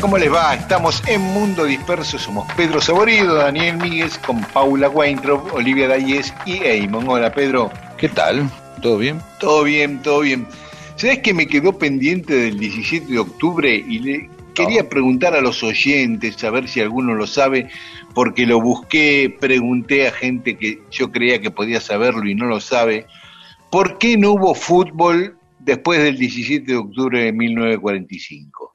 ¿Cómo les va? Estamos en Mundo Disperso, somos Pedro Saborido, Daniel Míguez, con Paula Weintraub, Olivia Dayes y Eamon. Hola, Pedro. ¿Qué tal? ¿Todo bien? Todo bien, todo bien. ¿Sabes que me quedó pendiente del 17 de octubre y le quería preguntar a los oyentes, a ver si alguno lo sabe, porque lo busqué, pregunté a gente que yo creía que podía saberlo y no lo sabe, ¿por qué no hubo fútbol después del 17 de octubre de 1945?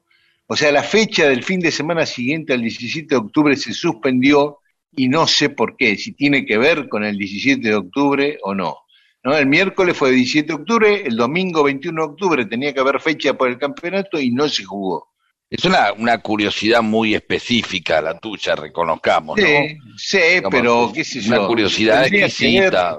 O sea, la fecha del fin de semana siguiente al 17 de octubre se suspendió y no sé por qué, si tiene que ver con el 17 de octubre o no. ¿No? El miércoles fue el 17 de octubre, el domingo 21 de octubre tenía que haber fecha por el campeonato y no se jugó. Es una, una curiosidad muy específica la tuya, reconozcamos, ¿no? Sí, sí pero qué sé yo. Una curiosidad exquisita.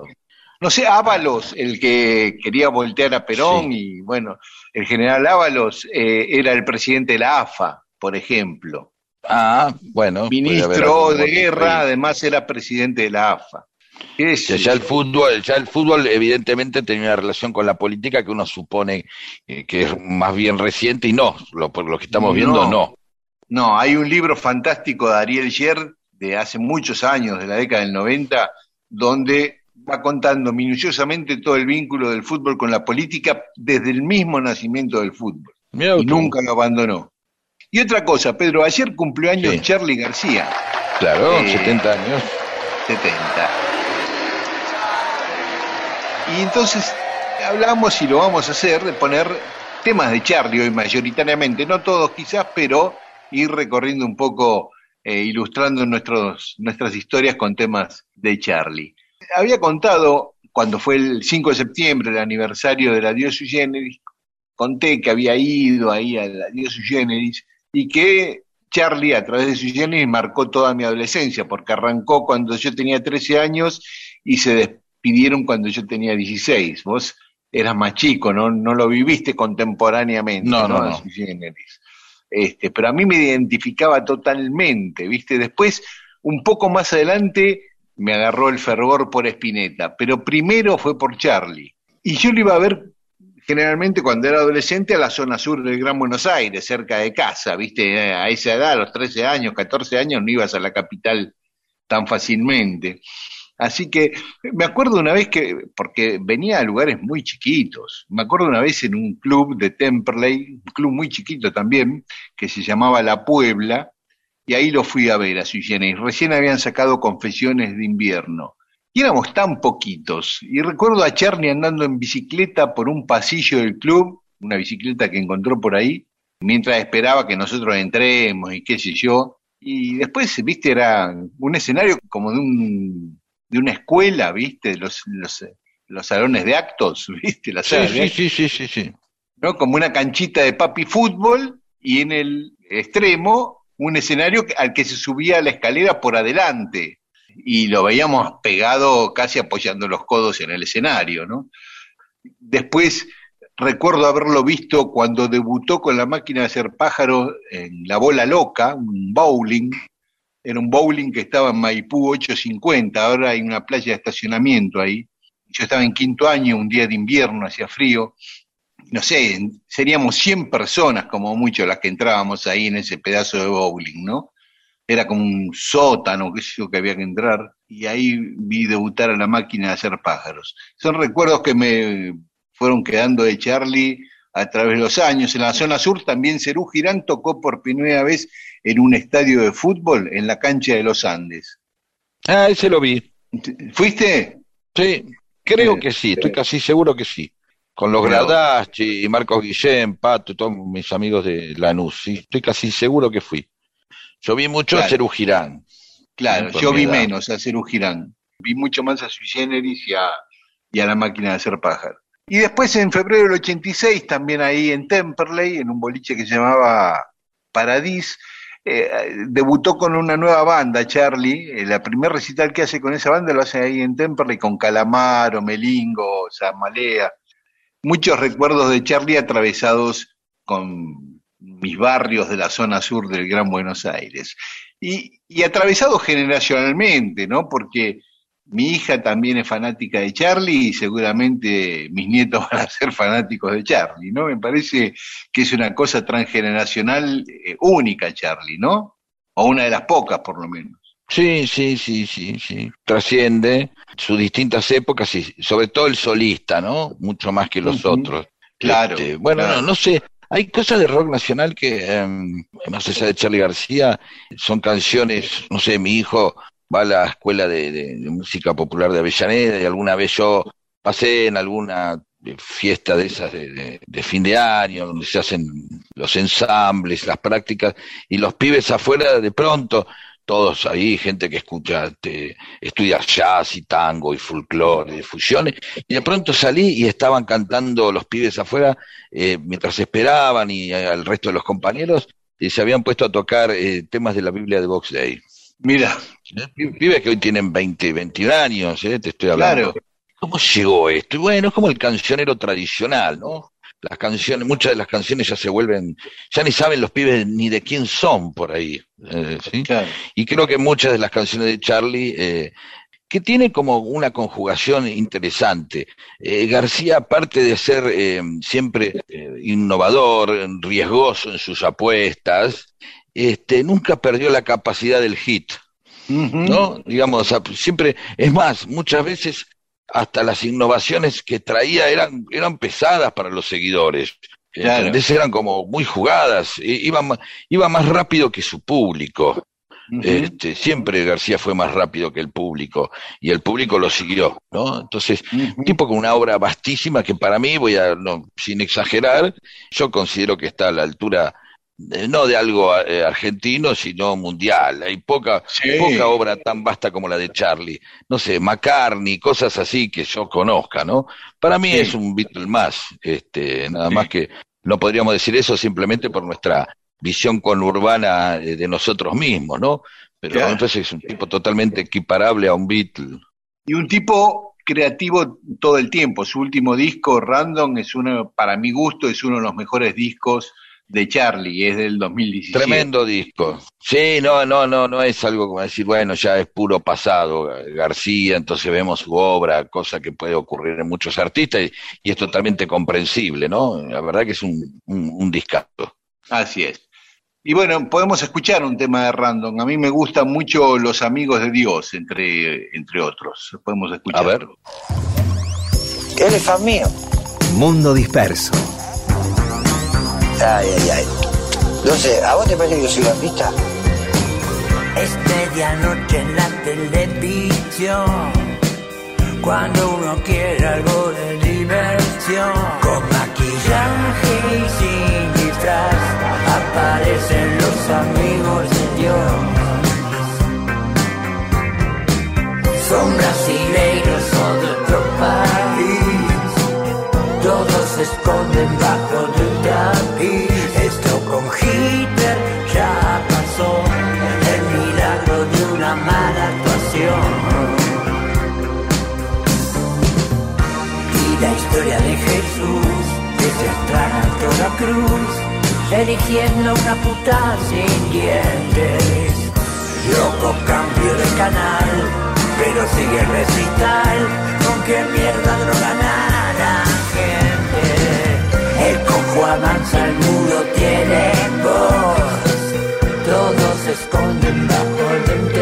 No sé, Ábalos, el que quería voltear a Perón y bueno, el general Ábalos eh, era el presidente de la AFA, por ejemplo. Ah, bueno. Ministro de guerra, además era presidente de la AFA. ¿Qué O sea, sé ya el fútbol, ya el fútbol evidentemente tenía una relación con la política que uno supone eh, que es más bien reciente y no, lo, por lo que estamos viendo No. no. No, hay un libro fantástico de Ariel Yer de hace muchos años, de la década del 90, donde va contando minuciosamente todo el vínculo del fútbol con la política desde el mismo nacimiento del fútbol. Mirá Y tú. nunca lo abandonó. Y otra cosa, Pedro, ayer cumplió años Sí. Charlie García, Claro, Eh, 70 años. 70. Y entonces hablamos y lo vamos a hacer de poner temas de Charlie hoy mayoritariamente, no todos quizás, pero ir recorriendo un poco, eh, ilustrando nuestros, nuestras historias con temas de Charlie. Había contado, cuando fue el 5 de septiembre, el aniversario de la Dios Sui Generis, conté que había ido ahí a la Dios Sui Generis y que Charlie a través de Sui Generis marcó toda mi adolescencia, porque arrancó cuando yo tenía 13 años y se despidieron cuando yo tenía 16. Vos eras más chico, no, no lo viviste contemporáneamente, No, ¿no? no, Generis. Este, pero a mí me identificaba totalmente, ¿viste? Después, un poco más adelante, me agarró el fervor por Spinetta, pero primero fue por Charlie. Y yo lo iba a ver generalmente cuando era adolescente a la zona sur del Gran Buenos Aires, cerca de casa, ¿viste? A esa edad, a los 13 años, 14 años, no ibas a la capital tan fácilmente. Así que me acuerdo una vez que, porque venía a lugares muy chiquitos, me acuerdo una vez en un club de Temperley, un club muy chiquito también, que se llamaba La Puebla, y ahí lo fui a ver a Sui Generis. Recién habían sacado Confesiones de Invierno. Y éramos tan poquitos. Y recuerdo a Charlie andando en bicicleta por un pasillo del club, una bicicleta que encontró por ahí, mientras esperaba que nosotros entremos y qué sé yo. Y después, viste, era un escenario como de un de una escuela, viste, los, los, los salones de actos, viste, las Sí, salas de sí, sí, sí, sí, sí. ¿no? Como una canchita de papi fútbol y en el extremo un escenario al que se subía la escalera por adelante y lo veíamos pegado casi apoyando los codos en el escenario, ¿no? Después recuerdo haberlo visto cuando debutó con la máquina de hacer pájaros en La Bola Loca, un bowling, era un bowling que estaba en Maipú 850, ahora hay una playa de estacionamiento ahí. Yo estaba en quinto año, un día de invierno, hacía frío, no sé, seríamos 100 personas como mucho las que entrábamos ahí en ese pedazo de bowling, ¿no? Era como un sótano, qué sé yo, que había que entrar, y ahí vi debutar a la máquina de hacer pájaros. Son recuerdos que me fueron quedando de Charlie a través de los años. En la zona sur también Cerú Girán tocó por primera vez en un estadio de fútbol en la cancha de los Andes. Ah, ese lo vi. ¿Fuiste? Sí, creo que sí, estoy casi seguro que sí. Con los Gradaschi y Marcos Guillén, Pato, todos mis amigos de Lanús, sí, estoy casi seguro que fui. Yo vi mucho a Cerú Girán. Claro, yo vi menos a Cerú Girán. Vi mucho más a Sui Generis y a, y a la máquina de hacer pájaro. Y después en febrero del 86, también ahí en Temperley, en un boliche que se llamaba Paradis, eh, debutó con una nueva banda, Charlie. Eh, la primer recital que hace con esa banda lo hace ahí en Temperley con Calamaro, Melingo, Malea. Muchos recuerdos de Charlie atravesados con mis barrios de la zona sur del Gran Buenos Aires. Y, y atravesados generacionalmente, ¿no? Porque mi hija también es fanática de Charlie y seguramente mis nietos van a ser fanáticos de Charlie, ¿no? Me parece que es una cosa transgeneracional eh, única, Charlie, ¿no? O una de las pocas, por lo menos. Sí, sí, sí, sí, sí. Trasciende sus distintas épocas y sobre todo el solista, ¿no? Mucho más que los otros. Claro. Este, bueno, No, no sé. Hay cosas de rock nacional que, eh, más allá de Charlie García, son canciones, no sé, mi hijo va a la escuela de, música popular de Avellaneda y alguna vez yo pasé en alguna fiesta de esas de, fin de año, donde se hacen los ensambles, las prácticas, y los pibes afuera de pronto, todos ahí, gente que escucha, este, estudia jazz y tango y folclore y fusiones, y de pronto salí y estaban cantando los pibes afuera eh, mientras esperaban y al resto de los compañeros, y se habían puesto a tocar eh, temas de la Biblia de Box Day. Mira. Pibes que hoy tienen 20, 21 años, ¿eh? te estoy hablando. Claro. ¿Cómo llegó esto? Y bueno, es como el cancionero tradicional, ¿no? Las canciones, muchas de las canciones ya se vuelven, ya ni saben los pibes ni de quién son por ahí. Eh, ¿sí? Y creo que muchas de las canciones de Charlie, eh, que tiene como una conjugación interesante. Eh, García, aparte de ser siempre innovador, riesgoso en sus apuestas, este, nunca perdió la capacidad del hit. ¿No? Digamos, siempre, es más, muchas veces hasta las innovaciones que traía eran, eran pesadas para los seguidores. Claro. Eran como muy jugadas, iba, iba más rápido que su público. este, siempre García fue más rápido que el público y el público lo siguió, ¿no? Entonces, un tipo con una obra vastísima que para mí, voy a, no, sin exagerar, yo considero que está a la altura no de algo eh, argentino, sino mundial. Hay poca, poca obra tan vasta como la de Charlie. No sé, McCartney, cosas así que yo conozca, ¿no? Para mí es un Beatle más, este, nada más que no podríamos decir eso simplemente por nuestra visión conurbana eh, de nosotros mismos, ¿no? Pero entonces es un tipo totalmente equiparable a un Beatle. Y un tipo creativo todo el tiempo. Su último disco, Random, es uno, para mi gusto, es uno de los mejores discos de Charlie, es del 2017. Tremendo disco. Sí, no, no, no, no es algo como decir, bueno, ya es puro pasado García, entonces vemos su obra, cosa que puede ocurrir en muchos artistas y, es totalmente comprensible, ¿no? La verdad que es un, un, discato. Así es. Y bueno, podemos escuchar un tema de Random. A mí me gustan mucho Los Amigos de Dios, entre, entre otros. Podemos escuchar. A ver. Eres fan mío. Mundo disperso. Ay, ay, ay. No sé, ¿a vos te parece que yo soy? Es medianoche en la televisión. Cuando uno quiere algo de diversión. Con maquillaje y sin disfraz. Aparecen los amigos de Dios. Son brasileiros o de otro país. Todos se esconden bajo de esto con Hitler ya pasó, el milagro de una mala actuación. Y la historia de Jesús, desde atrás la cruz, eligiendo una puta sin dientes. Loco cambio de canal, pero sigue el recital, con qué mierda droga nada. El cojo avanza, el muro tiene voz. Todos se esconden bajo el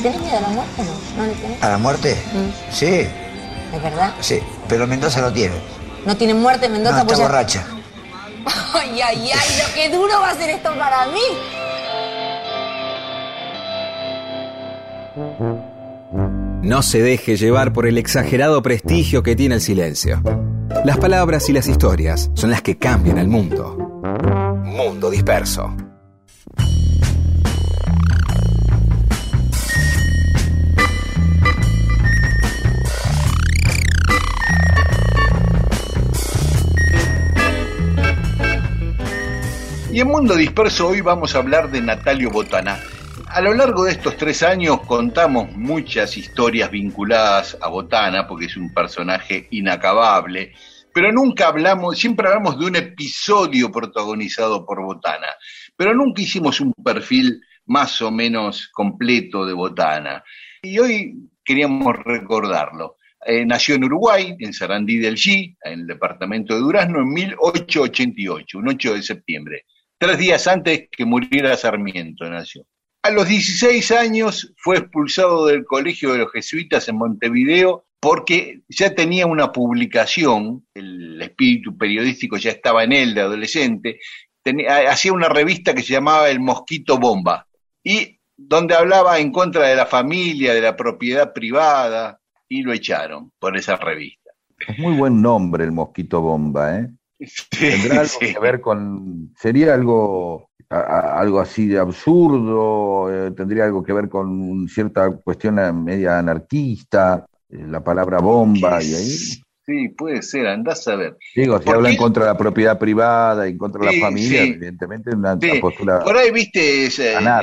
tenés miedo a la muerte no? ¿No le tenés? ¿A la muerte? Mm. Sí, ¿Es verdad? sí. Pero Mendoza no tiene. ¿No tiene muerte en No, Mendoza? está pues ya- borracha. Ay, ay, ay, lo que duro va a ser esto para mí. No se deje llevar por el exagerado prestigio que tiene el silencio. Las palabras y las historias son las que cambian el mundo. Mundo disperso. Y en Mundo Disperso hoy vamos a hablar de Natalio Botana. A lo largo de estos tres años contamos muchas historias vinculadas a Botana, porque es un personaje inacabable, pero nunca hablamos, siempre hablamos de un episodio protagonizado por Botana, pero nunca hicimos un perfil más o menos completo de Botana. Y hoy queríamos recordarlo. Eh, nació en Uruguay, en Sarandí del G, en el departamento de Durazno, en 1888, un 8 de septiembre. Tres días antes que muriera Sarmiento nació. A los 16 años fue expulsado del Colegio de los Jesuitas en Montevideo porque ya tenía una publicación, el espíritu periodístico ya estaba en él de adolescente, hacía una revista que se llamaba El Mosquito Bomba y donde hablaba en contra de la familia, de la propiedad privada y lo echaron por esa revista. Es muy buen nombre el mosquito bomba, ¿eh? Tendrá algo Sí. que ver con. Sería algo, a- a- algo así de absurdo, eh, tendría algo que ver con cierta cuestión eh, media anarquista, eh, la palabra bomba, y ahí. Sí, puede ser, andás a ver. Digo, si ¿Por hablan contra la propiedad privada y contra Sí, la familia, sí. evidentemente una Sí, postura. Por ahí viste esa,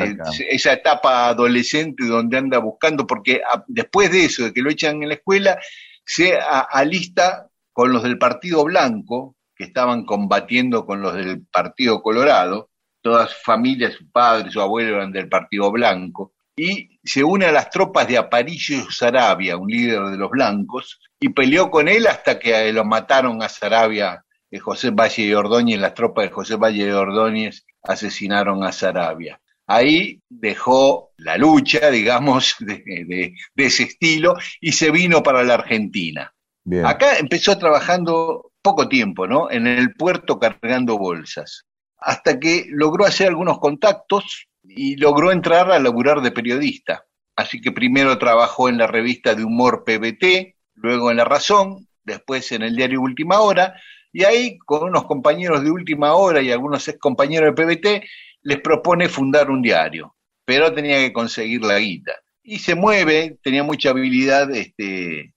esa etapa adolescente donde anda buscando, porque a- después de eso, de que lo echan en la escuela, se a- alista con los del Partido Blanco, que estaban combatiendo con los del Partido Colorado, todas sus familias, su padre, su abuelo eran del Partido Blanco, y se une a las tropas de Aparicio Sarabia, un líder de los blancos, y peleó con él hasta que lo mataron a Sarabia, eh, José Valle de Ordóñez, las tropas de José Valle de Ordóñez asesinaron a Sarabia. Ahí dejó la lucha, digamos, de, de- de ese estilo y se vino para la Argentina. Bien. Acá empezó trabajando poco tiempo, ¿no? En el puerto cargando bolsas, hasta que logró hacer algunos contactos y logró entrar a laburar de periodista. Así que primero trabajó en la revista de humor PBT, luego en La Razón, después en el diario Última Hora, y ahí con unos compañeros de Última Hora y algunos ex compañeros de PBT les propone fundar un diario, pero tenía que conseguir la guita. Y se mueve, tenía mucha habilidad este,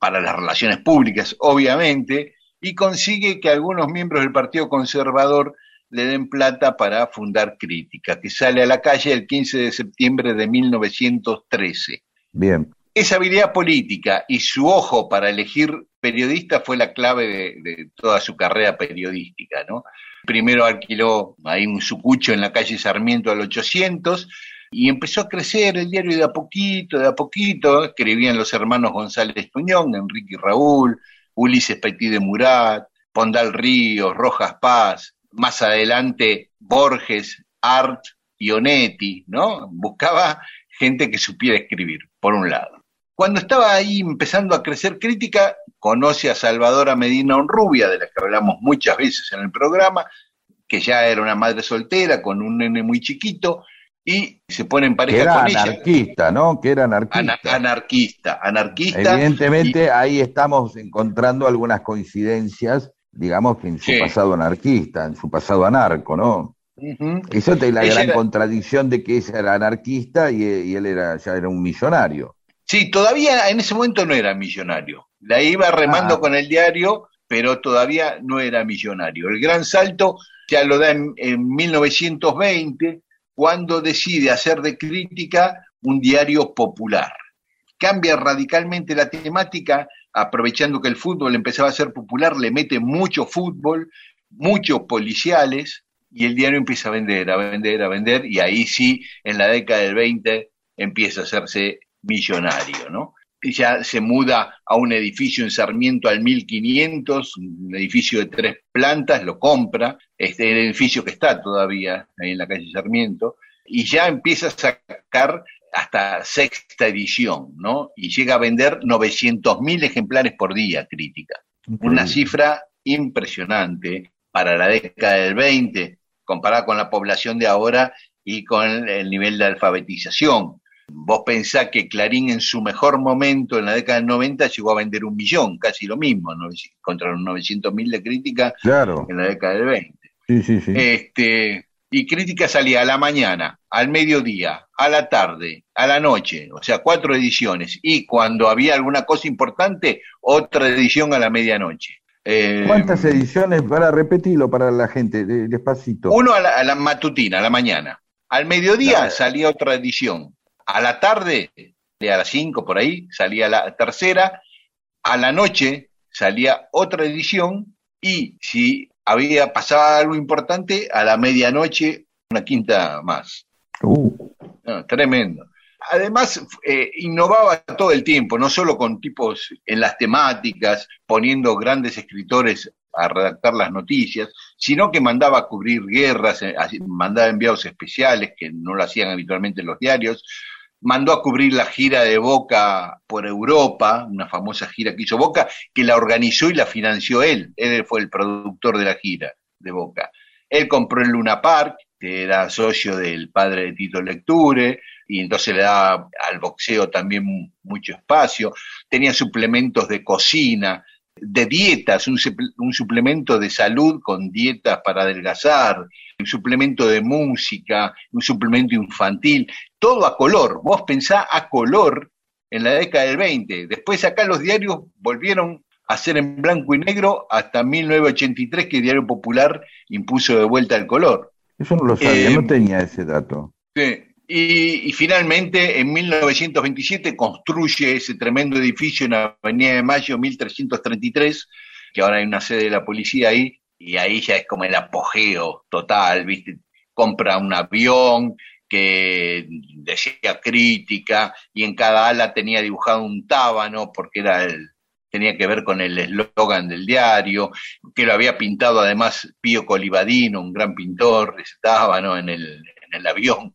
para las relaciones públicas, obviamente, y consigue que algunos miembros del Partido Conservador le den plata para fundar Crítica, que sale a la calle el 15 de septiembre de 1913. Bien. Esa habilidad política y su ojo para elegir periodista fue la clave de, de toda su carrera periodística, ¿no? Primero alquiló ahí un sucucho en la calle Sarmiento al 800 y empezó a crecer el diario de a poquito, de a poquito. Escribían los hermanos González Tuñón, Enrique y Raúl, Ulises Petit de Murat, Pondal Ríos, Rojas Paz, más adelante Borges, Art y Onetti, ¿no? Buscaba gente que supiera escribir, por un lado. Cuando estaba ahí empezando a crecer crítica, conoce a Salvadora Medina Onrubia, de la que hablamos muchas veces en el programa, que ya era una madre soltera con un nene muy chiquito, y se pone en Que pareja era con ella. anarquista, ¿no? Que era anarquista. Ana- anarquista, anarquista. Evidentemente ahí estamos encontrando algunas coincidencias, digamos que en su Sí. pasado anarquista, en su pasado anarco, ¿no? Ujú. Eso es la Ella gran era- contradicción de que ella era anarquista y, y él era ya era un millonario. Sí, todavía en ese momento no era millonario. La iba remando Ah. con el diario, pero todavía no era millonario. El gran salto ya lo da en, en 1920, cuando decide hacer de crítica un diario popular. Cambia radicalmente la temática, aprovechando que el fútbol empezaba a ser popular, le mete mucho fútbol, muchos policiales, y el diario empieza a vender, a vender, a vender, y ahí sí, en la década del 20, empieza a hacerse millonario, ¿no? Ya se muda a un edificio en Sarmiento al 1500, un edificio de tres plantas, lo compra, este el edificio que está todavía ahí en la calle Sarmiento, y ya empieza a sacar hasta sexta edición, ¿no? Y llega a vender 900.000 ejemplares por día, crítica. Una cifra impresionante para la década del 20, comparada con la población de ahora y con el nivel de alfabetización. Vos pensás que Clarín en su mejor momento, en la década del 90, llegó a vender un millón, casi lo mismo, contra los 900.000 de crítica en la década del 20. Sí, sí, sí. Este, y crítica salía a la mañana, al mediodía, a la tarde, a la noche, o sea, cuatro ediciones. Y cuando había alguna cosa importante, otra edición a la medianoche. Eh, ¿Cuántas ediciones? Para repetirlo para la gente, despacito. Uno a la, matutina, a la mañana. Al mediodía salía otra edición. A la tarde, a las cinco por ahí, salía la tercera. A la noche salía otra edición. Y si había pasado algo importante, a la medianoche una quinta más. Uh. tremendo. Además, eh, innovaba todo el tiempo, no solo con tipos en las temáticas, poniendo grandes escritores a redactar las noticias, sino que mandaba a cubrir guerras, eh, mandaba enviados especiales que no lo hacían habitualmente los diarios, mandó a cubrir la gira de Boca por Europa, una famosa gira que hizo Boca, que la organizó y la financió él. Él fue el productor de la gira de Boca. Él compró el Luna Park, que era socio del padre de Tito Lecture, y entonces le daba al boxeo también mucho espacio. Tenía suplementos de cocina, de dietas, un, un, suplemento de salud con dietas para adelgazar, un suplemento de música, un suplemento infantil, todo a color. Vos pensá a color en la década del 20. Después acá los diarios volvieron a ser en blanco y negro hasta 1983 que el Diario Popular impuso de vuelta el color. Eso no lo sabía, no eh, tenía ese dato. Sí, y, finalmente, en 1927, construye ese tremendo edificio en la Avenida de Mayo, 1333, que ahora hay una sede de la policía ahí, y ahí ya es como el apogeo total, ¿viste? Compra un avión que decía crítica, y en cada ala tenía dibujado un tábano, porque era el, tenía que ver con el eslogan del diario, que lo había pintado además Pío Colibadino, un gran pintor, ese tábano en el, en el avión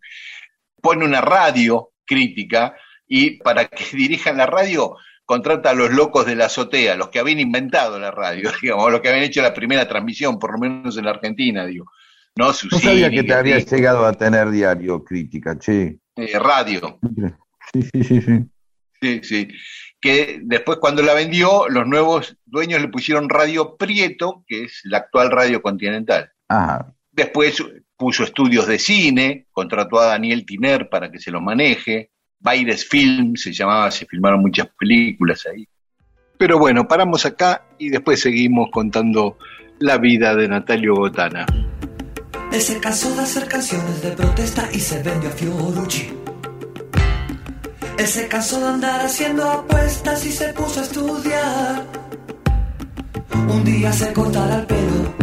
pone una radio crítica y para que dirijan la radio contrata a los locos de la azotea, los que habían inventado la radio, digamos, los que habían hecho la primera transmisión, por lo menos en la Argentina, digo. No, sabía que te había llegado a tener diario crítica, che. Eh, radio. Sí, sí, sí, sí. Sí, sí. Que después cuando la vendió, los nuevos dueños le pusieron Radio Prieto, que es la actual Radio Continental. Ajá. Después puso estudios de cine, contrató a Daniel Tiner para que se lo maneje, Baires Film se llamaba, se filmaron muchas películas ahí. Pero bueno, paramos acá y después seguimos contando la vida de Natalio Botana. Él se cansó de hacer canciones de protesta y se vendió a Fiorucci. Él se cansó de andar haciendo apuestas y se puso a estudiar. Un día se cortará el pelo,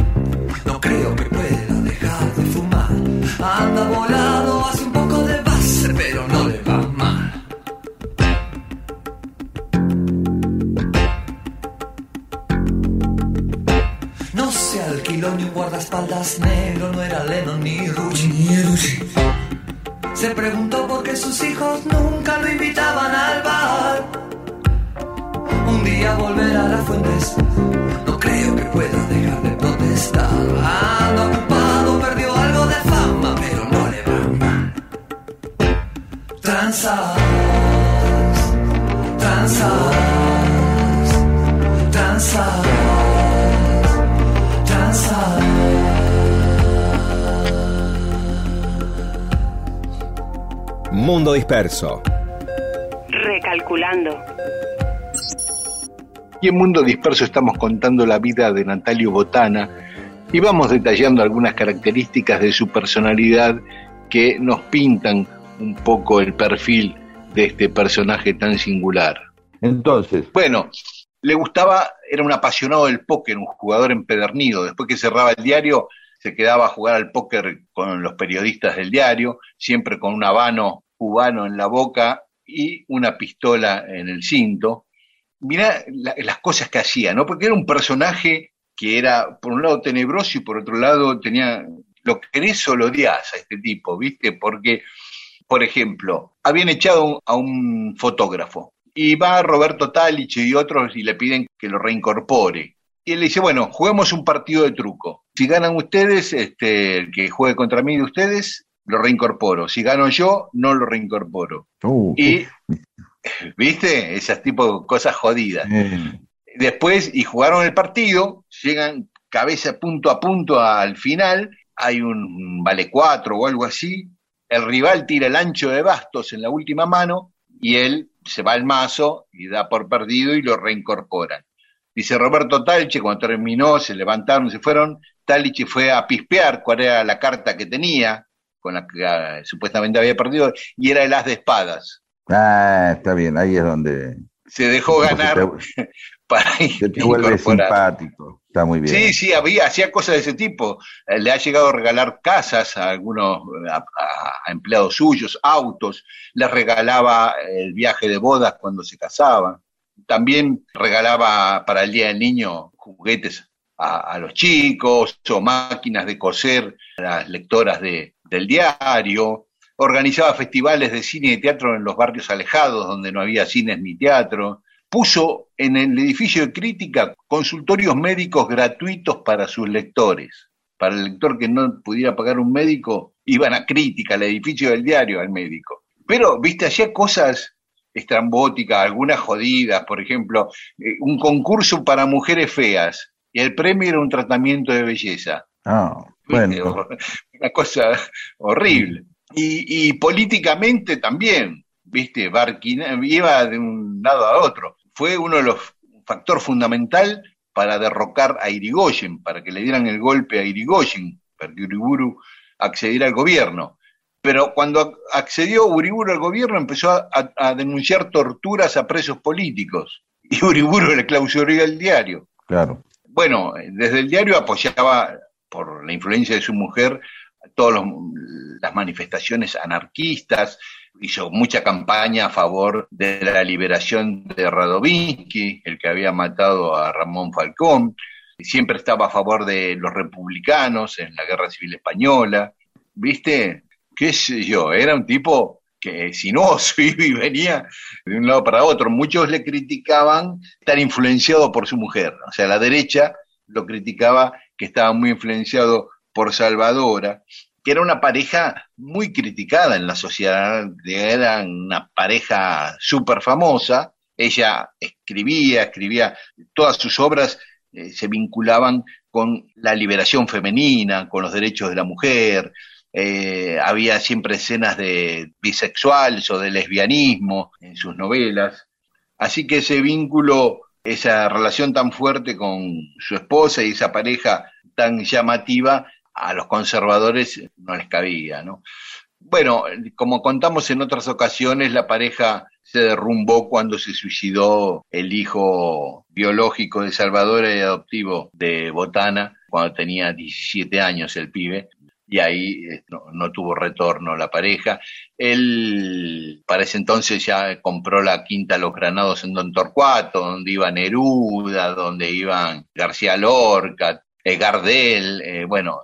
Anda volado, hace un poco de base, pero no le va mal. No se alquiló ni un guardaespaldas negro, no era Lennon ni Rucci. Se preguntó por qué sus hijos nunca lo invitaban al bar. Un día volverá a las fuentes, no creo que pueda dejar de protestar. Anda ocupado, perdió algo de fama, pero no le va mal. Transas, transas, transas, transas. Mundo disperso. Recalculando. Y en Mundo Disperso estamos contando la vida de Natalio Botana y vamos detallando algunas características de su personalidad que nos pintan un poco el perfil de este personaje tan singular. Entonces. Bueno, le gustaba, era un apasionado del póker, un jugador empedernido. Después que cerraba el diario, se quedaba a jugar al póker con los periodistas del diario, siempre con un habano cubano en la boca y una pistola en el cinto mirá las cosas que hacía, ¿no? Porque era un personaje que era, por un lado, tenebroso y por otro lado tenía, lo querés o lo odias a este tipo, ¿viste? Porque por ejemplo, habían echado a un fotógrafo y va Roberto Talich y otros y le piden que lo reincorpore. Y él le dice, bueno, juguemos un partido de truco. Si ganan ustedes, este, el que juegue contra mí de ustedes, lo reincorporo. Si gano yo, no lo reincorporo. Uh, y, ¿viste? Esas tipo de cosas jodidas. eh, Después, y jugaron el partido, llegan cabeza punto a punto al final, hay un vale cuatro o algo así, el rival tira el ancho de bastos en la última mano y él se va al mazo y da por perdido y lo reincorporan. Dice Roberto Talche, cuando terminó, se levantaron, se fueron, Talche fue a pispear cuál era la carta que tenía, con la que ah, supuestamente había perdido, y era el as de espadas. ah, está bien, ahí es donde Se dejó ganar para se te vuelve incorporar. simpático. Está muy bien. Sí, sí, había, hacía cosas de ese tipo. Eh, Le ha llegado a regalar casas a algunos a, a- a empleados suyos, autos, les regalaba el viaje de bodas cuando se casaban. También regalaba para el Día del Niño juguetes a, a los chicos o máquinas de coser a las lectoras de, del diario. Organizaba festivales de cine y teatro en los barrios alejados donde no había cines ni teatro puso en el edificio de crítica consultorios médicos gratuitos para sus lectores. Para el lector que no pudiera pagar un médico, iban a crítica al edificio del diario al médico. Pero, viste, hacía cosas estrambóticas, algunas jodidas, por ejemplo, eh, un concurso para mujeres feas, y el premio era un tratamiento de belleza. Ah, bueno, Una cosa horrible. Y, y políticamente también, ¿viste? Barquina, iba de un lado a otro. Fue uno de los factor fundamental para derrocar a Irigoyen, para que le dieran el golpe a Irigoyen, para que Uriburu accediera al gobierno. Pero cuando accedió Uriburu al gobierno empezó a, a- a denunciar torturas a presos políticos. Y Uriburu le clausuró el diario. claro. Bueno, desde el diario apoyaba, por la influencia de su mujer, todas las manifestaciones anarquistas, hizo mucha campaña a favor de la liberación de Radovinsky, el que había matado a Ramón Falcón, siempre estaba a favor de los republicanos en la Guerra Civil Española, ¿viste? ¿Qué sé yo? Era un tipo que sinuoso y venía de un lado para otro. Muchos le criticaban estar influenciado por su mujer, o sea, la derecha lo criticaba que estaba muy influenciado por Salvadora, que era una pareja muy criticada en la sociedad, era una pareja súper famosa, ella escribía, escribía, todas sus obras eh, se vinculaban con la liberación femenina, con los derechos de la mujer, eh, había siempre escenas de bisexuales o de lesbianismo en sus novelas, así que ese vínculo, esa relación tan fuerte con su esposa y esa pareja tan llamativa, a los conservadores no les cabía, ¿no? Bueno, como contamos en otras ocasiones, la pareja se derrumbó cuando se suicidó el hijo biológico de Salvador y adoptivo de Botana, cuando tenía 17 años el pibe, y ahí eh, no, tuvo retorno la pareja. Él para ese entonces ya compró la quinta Los Granados en Don Torcuato, donde iba Neruda, donde iban García Lorca, eh, Gardel, eh, bueno.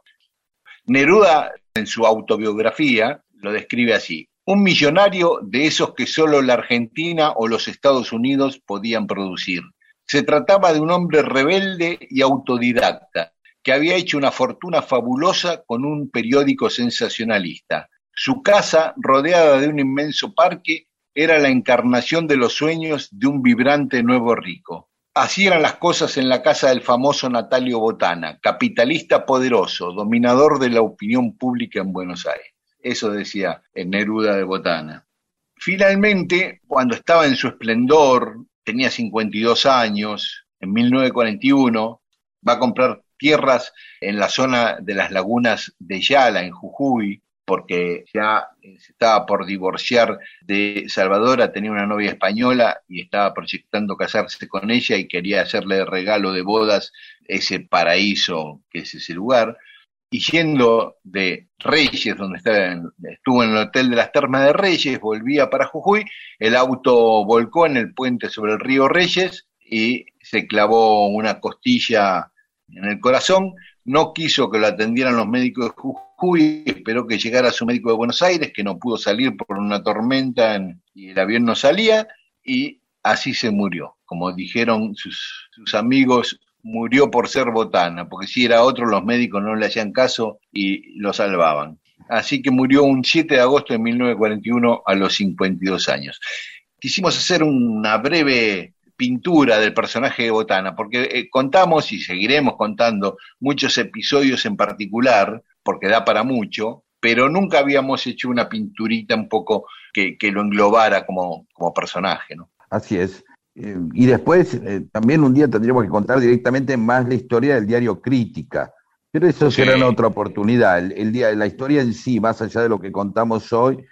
Neruda en su autobiografía lo describe así, un millonario de esos que solo la Argentina o los Estados Unidos podían producir. Se trataba de un hombre rebelde y autodidacta, que había hecho una fortuna fabulosa con un periódico sensacionalista. Su casa, rodeada de un inmenso parque, era la encarnación de los sueños de un vibrante nuevo rico. Así eran las cosas en la casa del famoso Natalio Botana, capitalista poderoso, dominador de la opinión pública en Buenos Aires. Eso decía Neruda de Botana. Finalmente, cuando estaba en su esplendor, tenía 52 años, en 1941, va a comprar tierras en la zona de las lagunas de Yala, en Jujuy, porque ya se estaba por divorciar de Salvadora, tenía una novia española y estaba proyectando casarse con ella y quería hacerle regalo de bodas ese paraíso que es ese lugar. Y yendo de Reyes, donde estaba, estuvo en el Hotel de las Termas de Reyes, volvía para Jujuy, el auto volcó en el puente sobre el río Reyes y se clavó una costilla en el corazón, no quiso que lo atendieran los médicos de Jujuy, esperó que llegara su médico de Buenos Aires, que no pudo salir por una tormenta y el avión no salía, y así se murió. Como dijeron sus, sus amigos, murió por ser botana, porque si era otro los médicos no le hacían caso y lo salvaban. Así que murió un 7 de agosto de 1941 a los 52 años. Quisimos hacer una breve pintura del personaje de Botana, porque eh, contamos y seguiremos contando muchos episodios en particular, porque da para mucho, pero nunca habíamos hecho una pinturita un poco que, lo englobara como, como personaje. ¿no? Así es. Eh, y después eh, también un día tendríamos que contar directamente más la historia del diario Crítica, pero eso será en otra oportunidad. El, día, la historia en sí, más allá de lo que contamos hoy,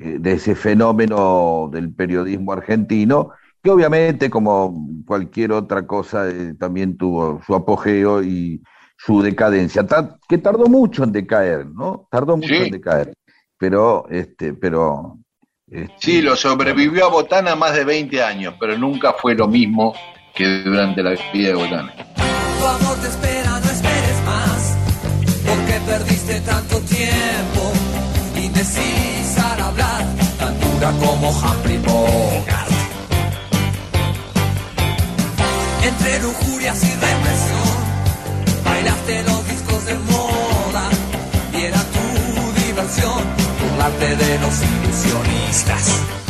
eh, de ese fenómeno del periodismo argentino, que obviamente, como cualquier otra cosa, también tuvo su apogeo y su decadencia, que tardó mucho en decaer, ¿no? Tardó mucho en decaer. Pero, este, pero este, sí, lo sobrevivió a Botana más de 20 años, pero nunca fue lo mismo que durante la vida de Botana. Tu amor te espera, no esperes más, porque perdiste tanto tiempo, indecisa al hablar, tan dura como Humphrey Bogart. Entre lujurias y represión, diversión burlarte de los ilusionistas.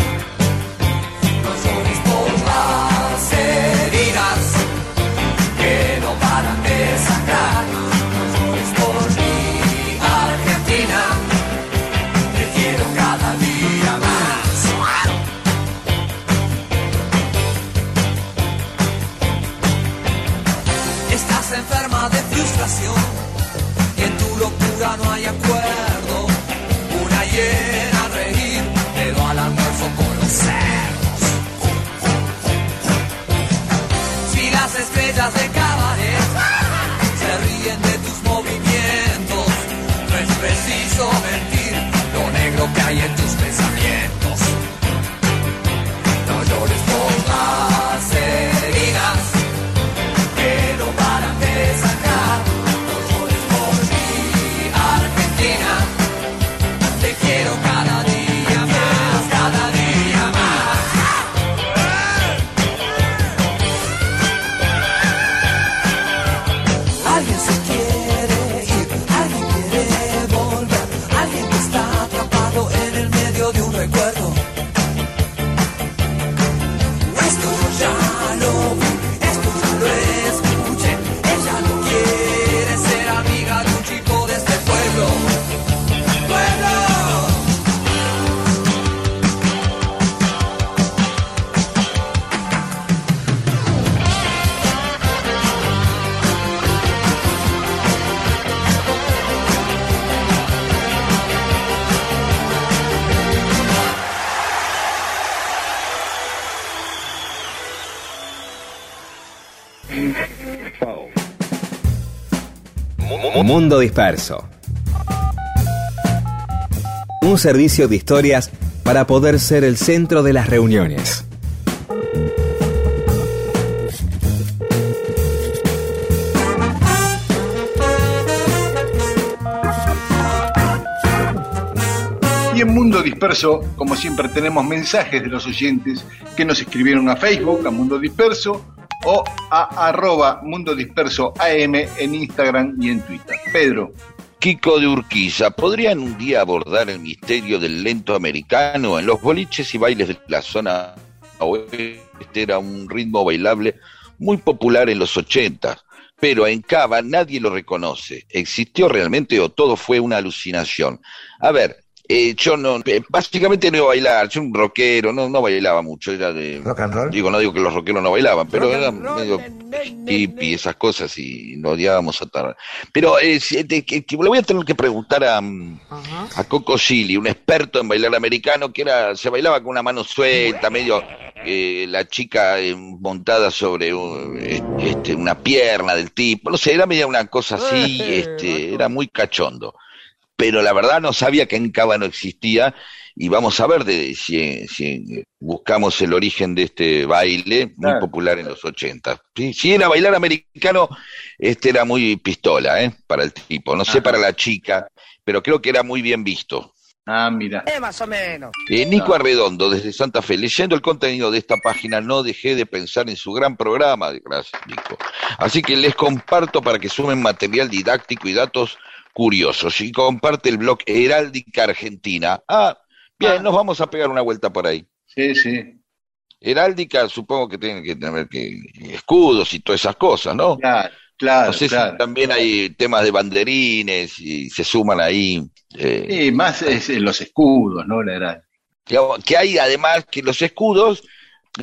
Mundo Disperso. Un servicio de historias para poder ser el centro de las reuniones. Y en Mundo Disperso, como siempre, tenemos mensajes de los oyentes que nos escribieron a Facebook, a Mundo Disperso, o a arroba Mundo Disperso AM en Instagram y en Twitter. Pedro. Kiko de Urquiza, ¿podrían un día abordar el misterio del lento americano? En los boliches y bailes de la zona oeste era un ritmo bailable muy popular en los 80, pero en Cava nadie lo reconoce. ¿Existió realmente o todo fue una alucinación? A ver, eh, yo no, eh, básicamente no iba a bailar, soy un rockero, no, no bailaba mucho, era de... ¿Rock and roll? Digo, no digo que los rockeros no bailaban, pero Rock era and roll, medio hippie, esas cosas, y lo odiábamos a tal. Pero eh, si- de- que, que le voy a tener que preguntar a, mm, a Coco Silly, un experto en bailar americano, que era se bailaba con una mano suelta, medio eh, la chica eh, montada sobre un- este, una pierna del tipo, no sé, era media una cosa así, este, era muy cachondo. Pero la verdad no sabía que en Cava no existía y vamos a ver de, si, buscamos el origen de este baile muy popular en los 80. Si, era bailar americano, este era muy pistola ¿eh? para el tipo, no sé para la chica, pero creo que era muy bien visto. Ah, mira. Eh, más o menos. Eh, Nico Arredondo, desde Santa Fe. Leyendo el contenido de esta página, no dejé de pensar en su gran programa. Gracias, Nico. Así que les comparto para que sumen material didáctico y datos curiosos. Y comparte el blog Heráldica Argentina. Ah, bien, ah. nos vamos a pegar una vuelta por ahí. Sí, sí. Heráldica, supongo que tiene que tener que, escudos y todas esas cosas, ¿no? Claro. Claro, no sé si también hay temas de banderines y se suman ahí. Eh, sí, más es los escudos, ¿no? La Que hay además que los escudos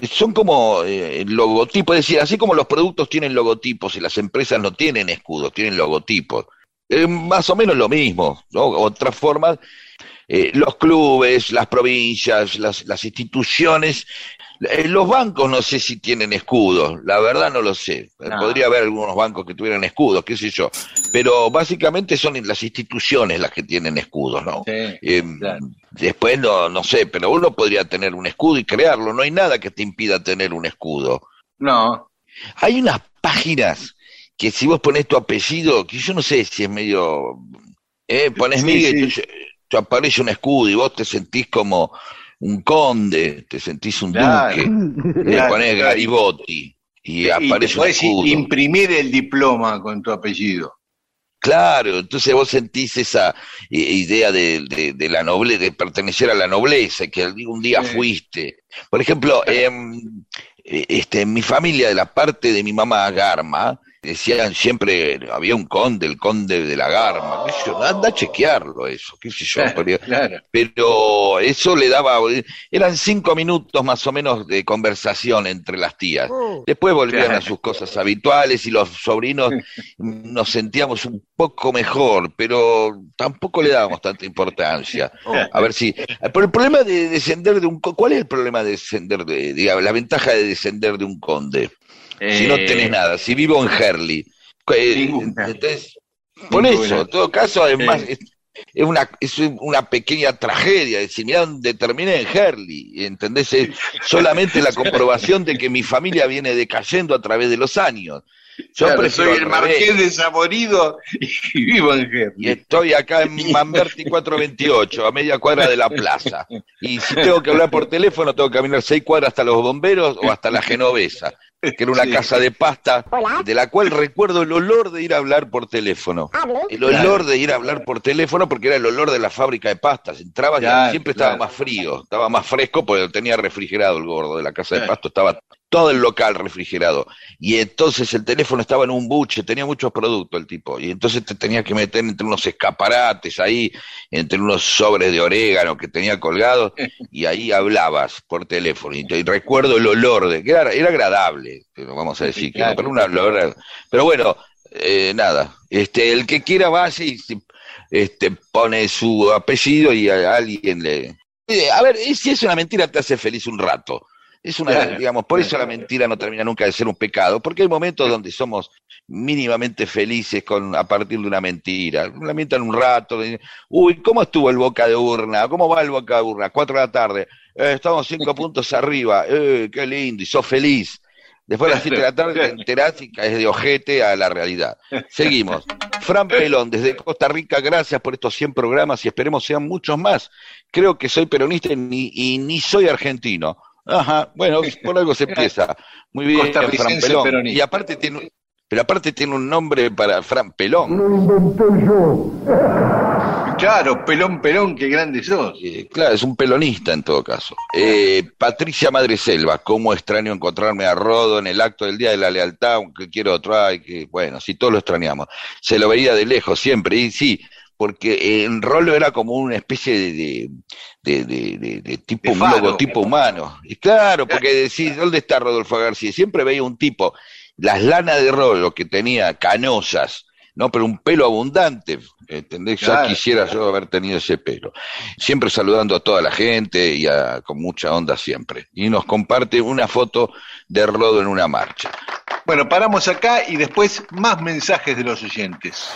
son como eh, el logotipo, es decir, así como los productos tienen logotipos y las empresas no tienen escudos, tienen logotipos. Es más o menos lo mismo, ¿no? Otras formas, eh, los clubes, las provincias, las, las instituciones eh, los bancos no sé si tienen escudos, la verdad no lo sé. Eh, podría haber algunos bancos que tuvieran escudos, qué sé yo. Pero básicamente son las instituciones las que tienen escudos, ¿no? Eh, después no, no sé, pero uno podría tener un escudo y crearlo. No hay nada que te impida tener un escudo. No. Hay unas páginas que si vos pones tu apellido, que yo no sé si es medio... Eh, pones Miguel y te aparece un escudo y vos te sentís como un conde, te sentís un duque, le pones Garibotti y, aparece un escudo. imprimir el diploma con tu apellido. Claro, entonces vos sentís esa idea de, de, la nobleza, de pertenecer a la nobleza, que algún día fuiste. Por ejemplo, em, este, en mi familia, de la parte de mi mamá Garma, decían siempre, había un conde, el conde de la Garma, anda a chequearlo eso, qué sé yo, pero eso le daba, eran cinco minutos más o menos de conversación entre las tías, oh. después volvían a sus cosas habituales y los sobrinos nos sentíamos un poco mejor, pero tampoco le dábamos tanta importancia, a ver si, pero el problema de descender de un, ¿cuál es el problema de descender de, digamos, la ventaja de descender de un conde? Si no tenés eh, nada, si vivo en Herley. Eh, entonces, por eso, en todo caso, además, es, una, es una pequeña tragedia, decir, mira dónde terminé en Herley, ¿entendés? Es solamente la comprobación de que mi familia viene decayendo a través de los años. Yo soy el marqués de Saborido y vivo en Herley. Y estoy acá en Manberti 428, a media cuadra de la plaza. Y si tengo que hablar por teléfono, tengo que caminar seis cuadras hasta los bomberos o hasta la genovesa que era una casa de pasta, de la cual recuerdo el olor de ir a hablar por teléfono. El olor de ir a hablar por teléfono porque era el olor de la fábrica de pastas. Entraba y siempre estaba más frío, estaba más fresco porque tenía refrigerado el gordo de la casa de pasto, estaba todo el local refrigerado. Y entonces el teléfono estaba en un buche, tenía muchos productos el tipo. Y entonces te tenías que meter entre unos escaparates ahí, entre unos sobres de orégano que tenía colgados, y ahí hablabas por teléfono. Y, recuerdo el olor de que era, era agradable, pero vamos a decir, que pero una olor. Pero bueno, eh, nada, este, el que quiera vaya y este, pone su apellido y a alguien le. Eh, a ver, si es una mentira, te hace feliz un rato es una, digamos, por eso la mentira no termina nunca de ser un pecado, porque hay momentos donde somos mínimamente felices con a partir de una mentira. Lamentan un rato, uy, ¿cómo estuvo el boca de urna? ¿Cómo va el boca de urna? Cuatro de la tarde, eh, estamos cinco puntos arriba, eh, qué lindo, y sos feliz. Después de las siete de la tarde te enterás y caes de ojete a la realidad. Seguimos. Fran Pelón, desde Costa Rica, gracias por estos 100 programas y esperemos sean muchos más. Creo que soy peronista y ni soy argentino. Ajá, bueno, por algo se empieza. Muy bien, Fran Pelón. Y aparte tiene, pero aparte tiene un nombre para Fran Pelón. Lo inventé yo. Claro, Pelón Pelón, qué grande sos. Eh, claro, es un pelonista en todo caso. Eh, Patricia Madreselva, cómo extraño encontrarme a Rodo en el acto del Día de la Lealtad, aunque quiero otro, ay, que bueno, sí, todos lo extrañamos. Se lo veía de lejos siempre, y sí, porque en Rolo era como una especie de, de, de, de tipo, un logotipo humano. Y claro, porque decís, ¿dónde está Rodolfo García? Siempre veía un tipo, las lanas de Rolo que tenía canosas, ¿no? Pero un pelo abundante, ¿entendés? ya quisiera yo haber tenido ese pelo. Siempre saludando a toda la gente y con mucha onda siempre. Y nos comparte una foto de Rodo en una marcha. Bueno, paramos acá y después más mensajes de los oyentes.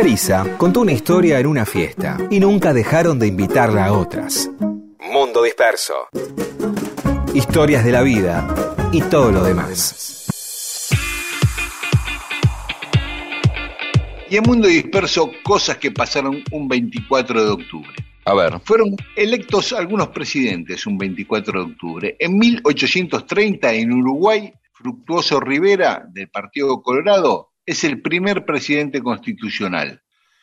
Clarisa contó una historia en una fiesta y nunca dejaron de invitarla a otras. Mundo disperso. Historias de la vida y todo lo demás. Y en Mundo Disperso, cosas que pasaron un 24 de octubre. A ver, Fueron electos algunos presidentes un 24 de octubre. En 1830, en Uruguay, Fructuoso Rivera, del Partido Colorado, es el primer presidente constitucional.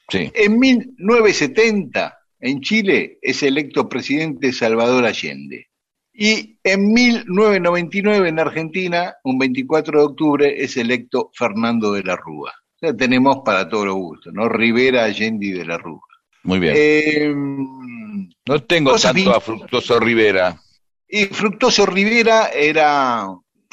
sí. En 1970, en Chile, es electo presidente Salvador Allende. Y en 1999, en Argentina, un 24 de octubre, es electo Fernando de la Rúa. Ya tenemos para todos los gustos, ¿no? Rivera, Allende y de la Rúa. Muy bien. Eh, no tengo tanto a Fructuoso Rivera. y Fructuoso Rivera era,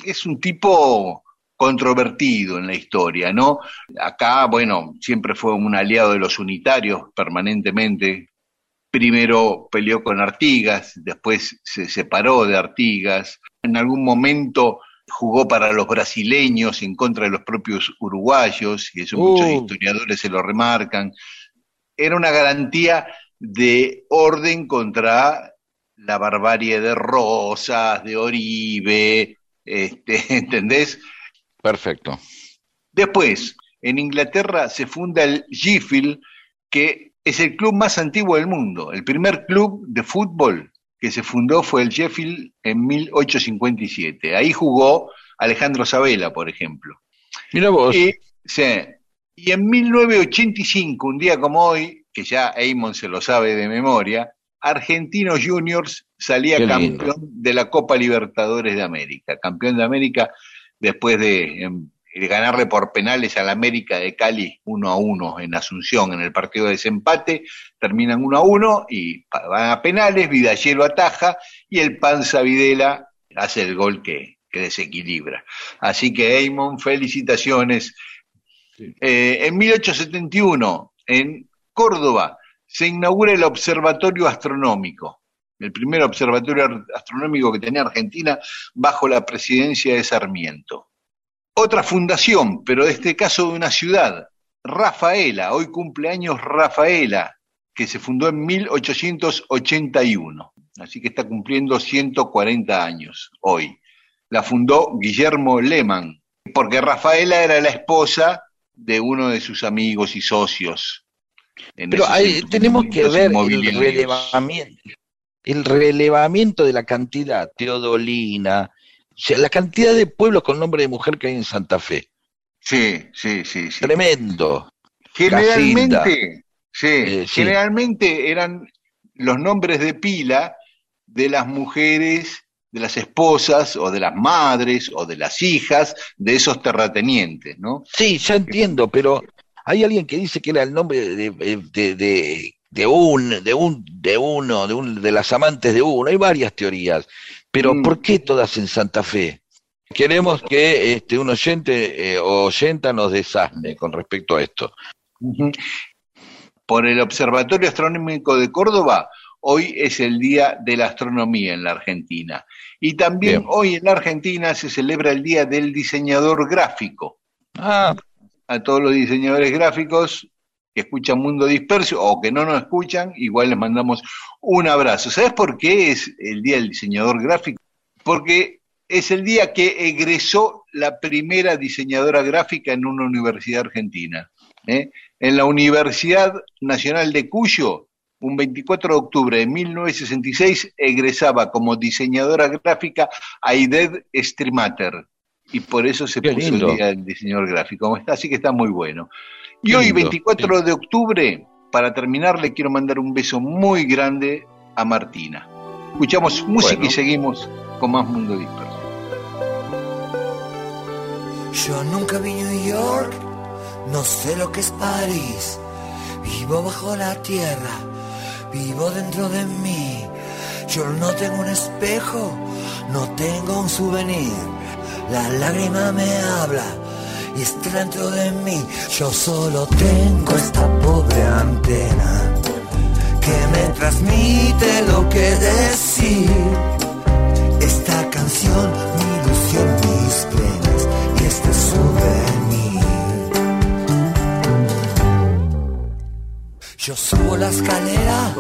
es un tipo controvertido en la historia, ¿no? Acá, bueno, siempre fue un aliado de los unitarios permanentemente. Primero peleó con Artigas, después se separó de Artigas. En algún momento jugó para los brasileños en contra de los propios uruguayos, y eso muchos Uh. historiadores se lo remarcan. Era una garantía de orden contra la barbarie de Rosas, de Oribe, este, ¿entendés? Perfecto. Después, en Inglaterra se funda el Sheffield, que es el club más antiguo del mundo. El primer club de fútbol que se fundó fue el Sheffield en 1857. Ahí jugó Alejandro Sabela, por ejemplo. Mira vos. Y, sí, y en 1985, un día como hoy, que ya Eamon se lo sabe de memoria, Argentinos Juniors salía campeón de la Copa Libertadores de América. Campeón de América después de, em, de ganarle por penales al América de Cali 1 a 1 en Asunción en el partido de desempate. Terminan 1 a 1 y van a penales, Vidallero ataja y el Panza Videla hace el gol que, que desequilibra. Así que, Eamon, felicitaciones. Eh, en 1871, en Córdoba, se inaugura el Observatorio Astronómico, el primer observatorio astronómico que tenía Argentina bajo la presidencia de Sarmiento. Otra fundación, pero de este caso de una ciudad, Rafaela, hoy cumpleaños Rafaela, que se fundó en 1881, así que está cumpliendo 140 años hoy. La fundó Guillermo Lehmann, porque Rafaela era la esposa de uno de sus amigos y socios. en Pero tenemos que ver el relevamiento, el relevamiento de la cantidad, Teodolina, o sea, la cantidad de pueblos con nombre de mujer que hay en Santa Fe. Sí, sí, sí, sí. Tremendo. Generalmente, sí, Eh, sí. generalmente eran los nombres de pila de las mujeres, de las esposas o de las madres o de las hijas de esos terratenientes, ¿no? Sí, ya entiendo, pero hay alguien que dice que era el nombre de, de, de, de un, de un, de uno, de un, de las amantes de uno. Hay varias teorías, pero Mm. ¿por qué todas en Santa Fe? Queremos que este, un oyente eh, o oyenta nos desasne con respecto a esto. Por el Observatorio Astronómico de Córdoba, hoy es el Día de la Astronomía en la Argentina. Y también Bien. hoy en la Argentina se celebra el Día del Diseñador Gráfico. Ah, A todos los diseñadores gráficos que escuchan Mundo Disperso o que no nos escuchan, igual les mandamos un abrazo. ¿Sabes por qué es el Día del Diseñador Gráfico? Porque es el día que egresó la primera diseñadora gráfica en una universidad argentina. ¿eh? En la Universidad Nacional de Cuyo, un 24 de octubre de 1966, egresaba como diseñadora gráfica Aided Strimater. Y por eso se Qué puso lindo. el Día del Diseñador Gráfico. Así que está muy bueno. Y hoy, lindo, 24 de octubre, para terminar, le quiero mandar un beso muy grande a Martina. Escuchamos música Bueno. y seguimos con más Mundo Disperso. Yo nunca vi New York, no sé lo que es París. Vivo bajo la tierra, vivo dentro de mí. Yo no tengo un espejo, no tengo un souvenir. La lágrima me habla y está dentro de mí. Yo solo tengo esta pobre antena que me transmite lo que decir. Esta canción, mi ilusión, mis penas y este souvenir. Yo subo la escalera,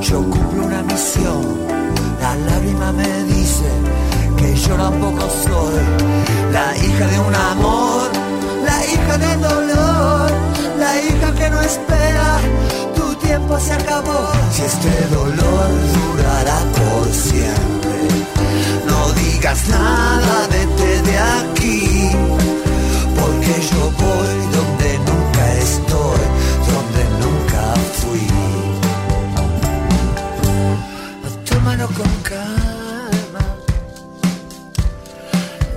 yo cumplo una misión. La lágrima me dice que yo tampoco soy la hija de un amor, del dolor, la hija que no espera. Tu tiempo se acabó. Si este dolor durará por siempre, no digas nada, vete de aquí. Porque yo voy donde nunca estoy, donde nunca fui. Tómalo con calma,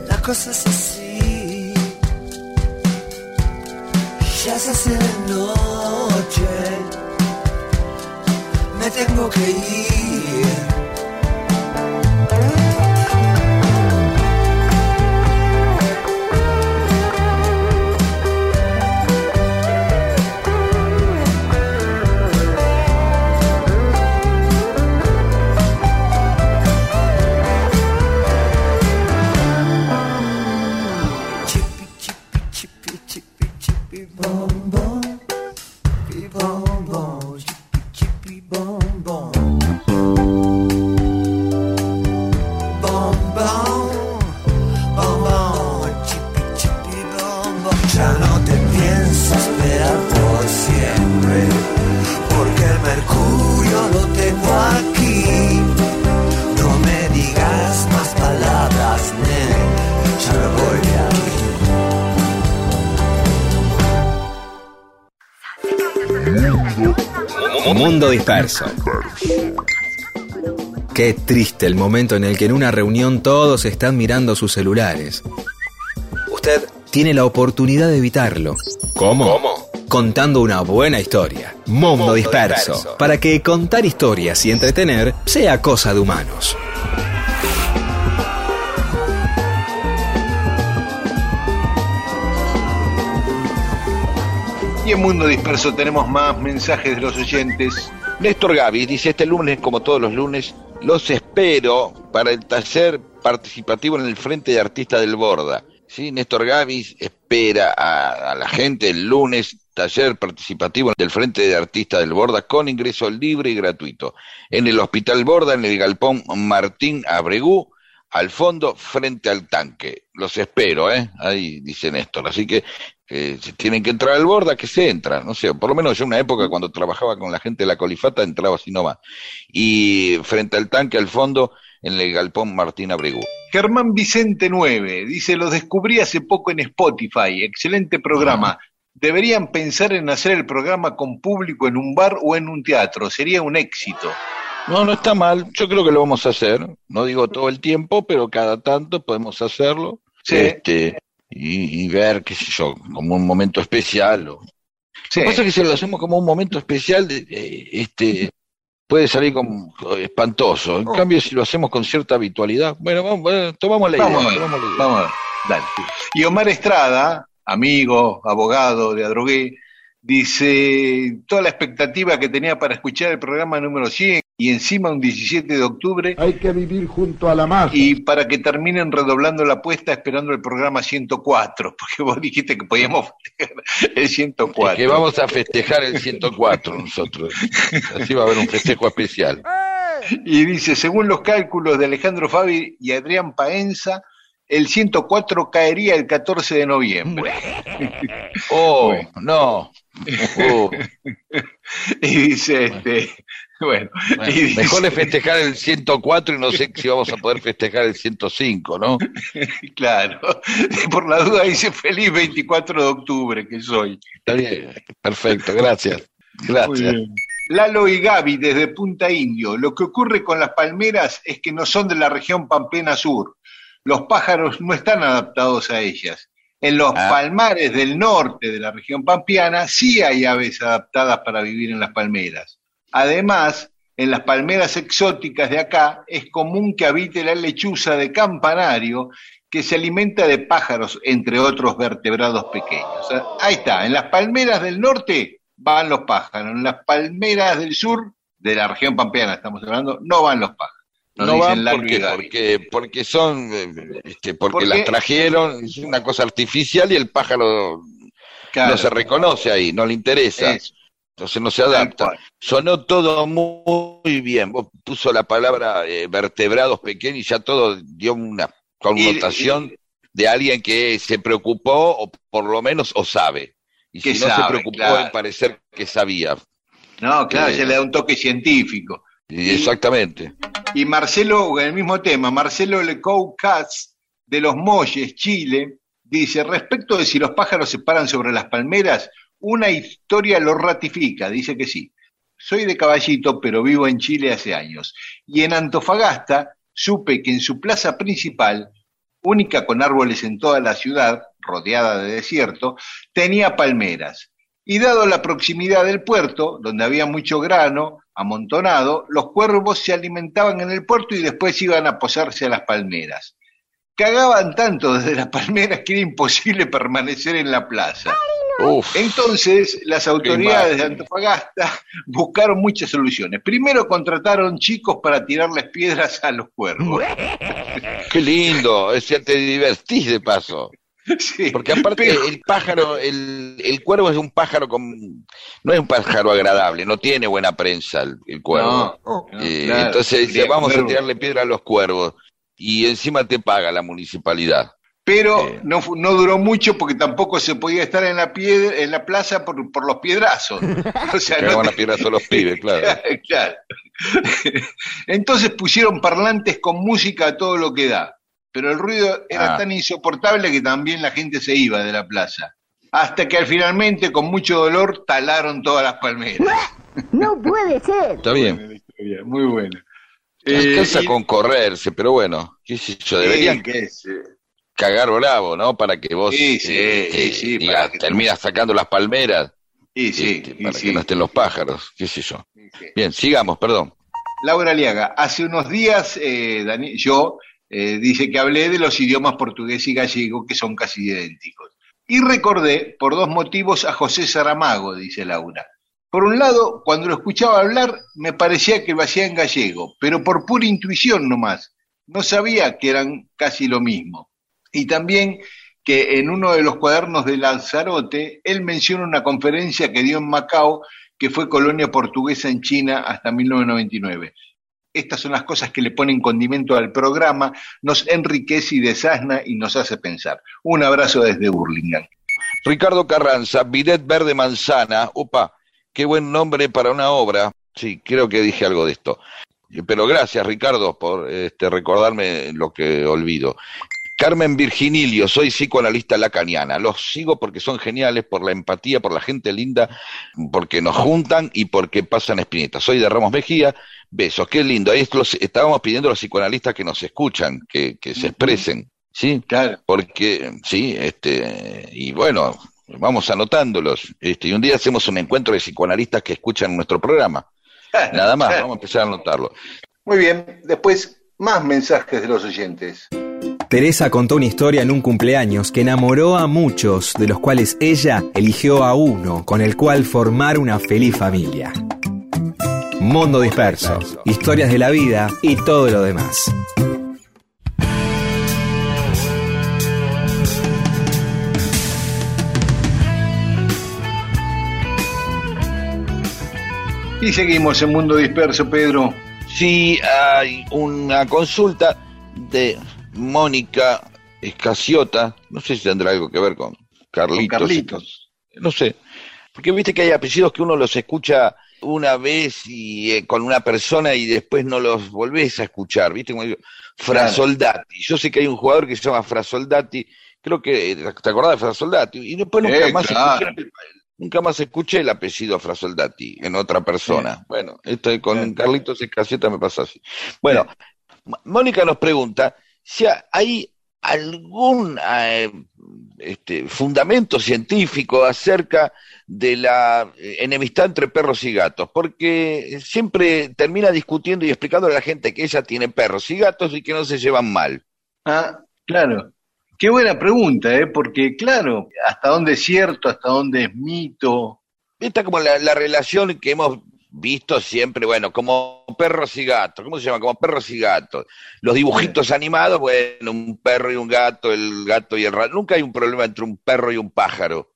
la cosa es así. Ya se hace de noche, me tengo que ir. Disperso. Qué triste el momento en el que en una reunión todos están mirando sus celulares. Usted tiene la oportunidad de evitarlo. ¿Cómo? Contando una buena historia. Mundo Disperso. Para que contar historias y entretener sea cosa de humanos. Y en Mundo Disperso tenemos más mensajes de los oyentes. Néstor Gavis dice, este lunes, como todos los lunes, los espero para el taller participativo en el Frente de Artistas del Borda. ¿Sí? Néstor Gavis espera a, la gente el lunes, taller participativo del Frente de Artistas del Borda, con ingreso libre y gratuito. En el Hospital Borda, en el Galpón Martín Abregú, al fondo, frente al tanque. Los espero, ¿eh? Ahí dice Néstor. Así que si tienen que entrar al Borda, que se entra. No sé, por lo menos yo en una época cuando trabajaba con la gente de la colifata entraba así nomás. Y frente al tanque, al fondo, en el galpón Martín Abregú. Germán Vicente 9 dice, lo descubrí hace poco en Spotify, excelente programa. Deberían pensar en hacer el programa con público en un bar o en un teatro, sería un éxito. No, no está mal. Yo creo que lo vamos a hacer. No digo todo el tiempo, pero cada tanto podemos hacerlo. Sí. Este, y, y ver, qué sé yo, como un momento especial. O... Sí. Lo que pasa es que si lo hacemos como un momento especial, de- este, puede salir como espantoso. En Oh. cambio, si lo hacemos con cierta habitualidad, bueno, vamos, bueno, tomamos la idea. Vamos a ver, tomamos la idea. vamos a ver, dale. Y Omar Estrada, amigo, abogado de Adrogué, Dice, toda la expectativa que tenía para escuchar el programa número 100 y encima un 17 de octubre. Hay que vivir junto a la masa. Y para que terminen redoblando la apuesta esperando el programa 104, porque vos dijiste que podíamos festejar el 104. que vamos a festejar el 104 nosotros. Así va a haber un festejo especial. Y dice, según los cálculos de Alejandro Fabi y Adrián Paenza, el 104 caería el 14 de noviembre. Oh, no. Oh. y dice, este, bueno, y mejor es festejar el 104 y no sé si vamos a poder festejar el 105, ¿no? claro, por la duda dice feliz 24 de octubre que soy. Está bien, perfecto, gracias. Gracias. Lalo y Gaby desde Punta Indio. Lo que ocurre con las palmeras es que no son de la región Pamplena Sur los pájaros no están adaptados a ellas. En los Ah. palmares del norte de la región pampeana sí hay aves adaptadas para vivir en las palmeras. Además, en las palmeras exóticas de acá es común que habite la lechuza de campanario que se alimenta de pájaros, entre otros vertebrados pequeños. Ahí está, en las palmeras del norte van los pájaros, en las palmeras del sur, de la región pampeana estamos hablando, no van los pájaros. No dicen van porque, porque, porque son, eh, este, porque Porque- las trajeron, es una cosa artificial y el pájaro Claro. no se reconoce ahí, no le interesa, entonces no se adapta. Sonó todo muy bien, vos puso la palabra eh, vertebrados pequeños y ya todo dio una connotación de alguien que se preocupó o por lo menos o sabe. Y Que si no se preocupó claro. en parecer que sabía. No, claro, Eh, se le da un toque científico. Y exactamente. Y Marcelo, en el mismo tema, Marcelo Lecou Katz, de Los Molles, Chile, dice, respecto de si los pájaros se paran sobre las palmeras, una historia lo ratifica, dice que sí. Soy de Caballito, pero vivo en Chile hace años. Y en Antofagasta supe que en su plaza principal, única con árboles en toda la ciudad, rodeada de desierto, tenía palmeras. Y dado la proximidad del puerto, donde había mucho grano amontonado, los cuervos se alimentaban en el puerto y después iban a posarse a las palmeras. Cagaban tanto desde las palmeras que era imposible permanecer en la plaza. Uf, Entonces, las autoridades de Antofagasta buscaron muchas soluciones. Primero contrataron chicos para tirarles piedras a los cuervos. qué lindo, es te divertís de paso. Sí, Porque aparte pero- el pájaro, el, el cuervo es un pájaro con, no es un pájaro agradable, no tiene buena prensa el, el cuervo. No, no, Eh, claro, entonces dice, vamos a tirarle piedra a los cuervos y encima te paga la municipalidad. Pero Eh. no, no duró mucho porque tampoco se podía estar en la, piedra, en la plaza por, por los piedrazos. O sea, no te- a todos los pibes, claro. Claro. Entonces pusieron parlantes con música a todo lo que da, pero el ruido era Ah. tan insoportable que también la gente se iba de la plaza. Hasta que al finalmente, con mucho dolor, talaron todas las palmeras. No puede ser. Está bien. Muy buena. Eh, Alcanza y- con correrse, pero bueno, qué sé yo, deberían Sí, que es, eh, cagar bravo, ¿no? Para que vos Sí, sí, eh, sí, sí, digas, para que- terminas sacando las palmeras sí, sí, este, para sí, que no estén los pájaros, qué sé yo. sí, sí. Bien, sigamos, perdón. Laura Liaga, hace unos días eh, Dani- yo eh, dice que hablé de los idiomas portugués y gallego que son casi idénticos. Y recordé por dos motivos a José Saramago, dice Laura. Por un lado, cuando lo escuchaba hablar, me parecía que lo hacía en gallego, pero por pura intuición nomás. No sabía que eran casi lo mismo. Y también que en uno de los cuadernos de Lanzarote, él menciona una conferencia que dio en Macao, que fue colonia portuguesa en China hasta 1999. Estas son las cosas que le ponen condimento al programa, nos enriquece y desasna y nos hace pensar. Un abrazo desde Burlingame. Ricardo Carranza, Bidet Verde Manzana, upa, qué buen nombre para una obra. Sí, creo que dije algo de esto. Pero gracias, Ricardo, por este, recordarme lo que olvido. Carmen Virginilio, soy psicoanalista lacaniana. Los sigo porque son geniales, por la empatía, por la gente linda, porque nos juntan y porque pasan espinetas. Soy de Ramos Mejía, besos, qué lindo. Ahí los- estábamos pidiendo a los psicoanalistas que nos escuchan, que, que se expresen, ¿sí? Claro. porque sí, este, y bueno, vamos anotándolos, este, y un día hacemos un encuentro de psicoanalistas que escuchan nuestro programa, nada más, vamos a empezar a anotarlo. Muy bien, después más mensajes de los oyentes. Teresa contó una historia en un cumpleaños que enamoró a muchos, de los cuales ella eligió a uno con el cual formar una feliz familia. Mundo Disperso, historias de la vida y todo lo demás. Y seguimos en Mundo Disperso, Pedro. Sí, hay una consulta de Mónica Escaciota, no sé si tendrá algo que ver con Carlitos. Con Carlitos. No sé, porque viste que hay apellidos que uno los escucha una vez y eh, con una persona y después no los volvés a escuchar, ¿viste? Como digo, Frasoldati. Yo sé que hay un jugador que se llama Frasoldati, creo que te acordás de Frasoldati y después nunca Eh, más claro. escuché, nunca más escuché el apellido Frasoldati en otra persona. Bueno, esto con. Carlitos Escacieta me pasa así. Bueno, Mónica nos pregunta si ha- hay algún eh, este, fundamento científico acerca de la eh, enemistad entre perros y gatos, porque siempre termina discutiendo y explicando a la gente que ella tiene perros y gatos y que no se llevan mal. Ah, claro. Qué buena pregunta, ¿eh? Porque, claro, hasta dónde es cierto, hasta dónde es mito. Esta como la, la relación que hemos visto siempre, bueno, como perros y gatos, ¿cómo se llama? Como perros y gatos. Los dibujitos animados, bueno, un perro y un gato, el gato y el rato. Nunca hay un problema entre un perro y un pájaro.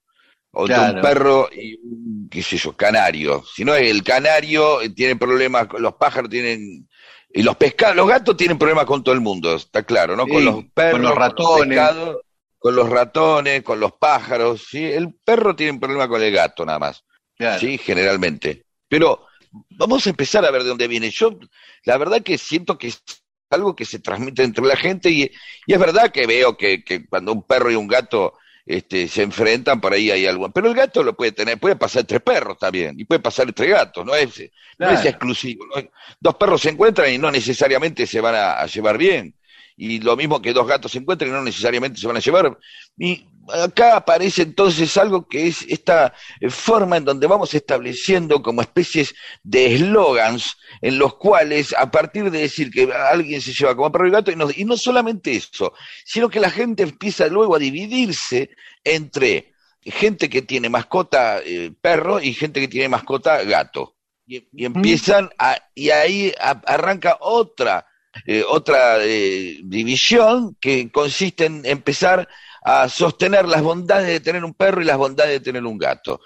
O entre un perro y un, qué sé yo, canario. Si no, el canario tiene problemas, con- los pájaros tienen... Y los pescados, los gatos tienen problemas con todo el mundo, está claro, ¿no? Sí, con los perros, con los ratones. pescados, con los ratones, con los pájaros, ¿sí? El perro tiene un problema con el gato nada más. Claro. Sí, generalmente. Pero vamos a empezar a ver de dónde viene. Yo, la verdad que siento que es algo que se transmite entre la gente y, y es verdad que veo que, que cuando un perro y un gato este, se enfrentan, por ahí hay algo. Pero el gato lo puede tener, puede pasar entre perros también, y puede pasar entre gatos, no es, no es exclusivo. ¿no? Dos perros se encuentran y no necesariamente se van a, a llevar bien. Y lo mismo que dos gatos se encuentran y no necesariamente se van a llevar. Y acá aparece entonces algo que es esta eh, forma en donde vamos estableciendo como especies de eslogans en los cuales a partir de decir que alguien se lleva como perro y gato, y no, y no solamente eso, sino que la gente empieza luego a dividirse entre gente que tiene mascota eh, perro y gente que tiene mascota gato. Y, y empiezan a, y ahí a- arranca otra, eh, otra eh, división que consiste en empezar a sostener las bondades de tener un perro y las bondades de tener un gato.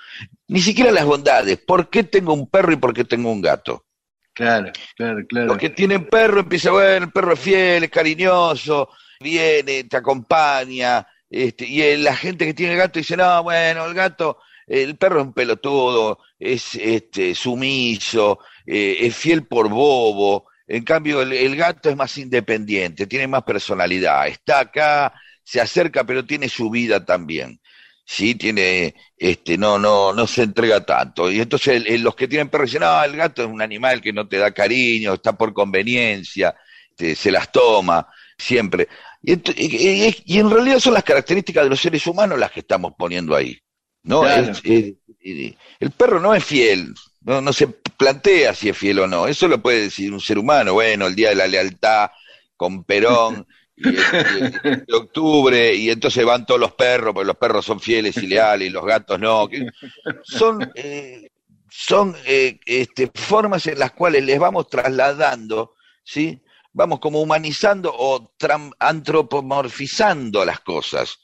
Ni siquiera las bondades. ¿Por qué tengo un perro y por qué tengo un gato? Claro, claro, claro. Los que tienen perro empiezan, bueno, el perro es fiel, es cariñoso, viene, te acompaña. Este, y el- la gente que tiene gato dice, no, bueno, el gato, el perro es un pelotudo, es este, sumiso, eh, es fiel por bobo. En cambio, el, el gato es más independiente, tiene más personalidad. Está acá, se acerca, pero tiene su vida también. Sí, tiene, este, no, no, no se entrega tanto. Y entonces el- el- los que tienen perro dicen, no, el gato es un animal que no te da cariño, está por conveniencia, se las toma siempre. Y, y- y- y en realidad son las características de los seres humanos las que estamos poniendo ahí. ¿no? Claro. Es- es- es- el perro no es fiel, no, no se plantea si es fiel o no. Eso lo puede decir un ser humano. Bueno, el día de la lealtad con Perón. Y el, de octubre, y entonces van todos los perros, porque los perros son fieles y leales, y los gatos no. Son, eh, son eh, este, formas en las cuales les vamos trasladando, ¿sí? Vamos como humanizando o antropomorfizando las cosas.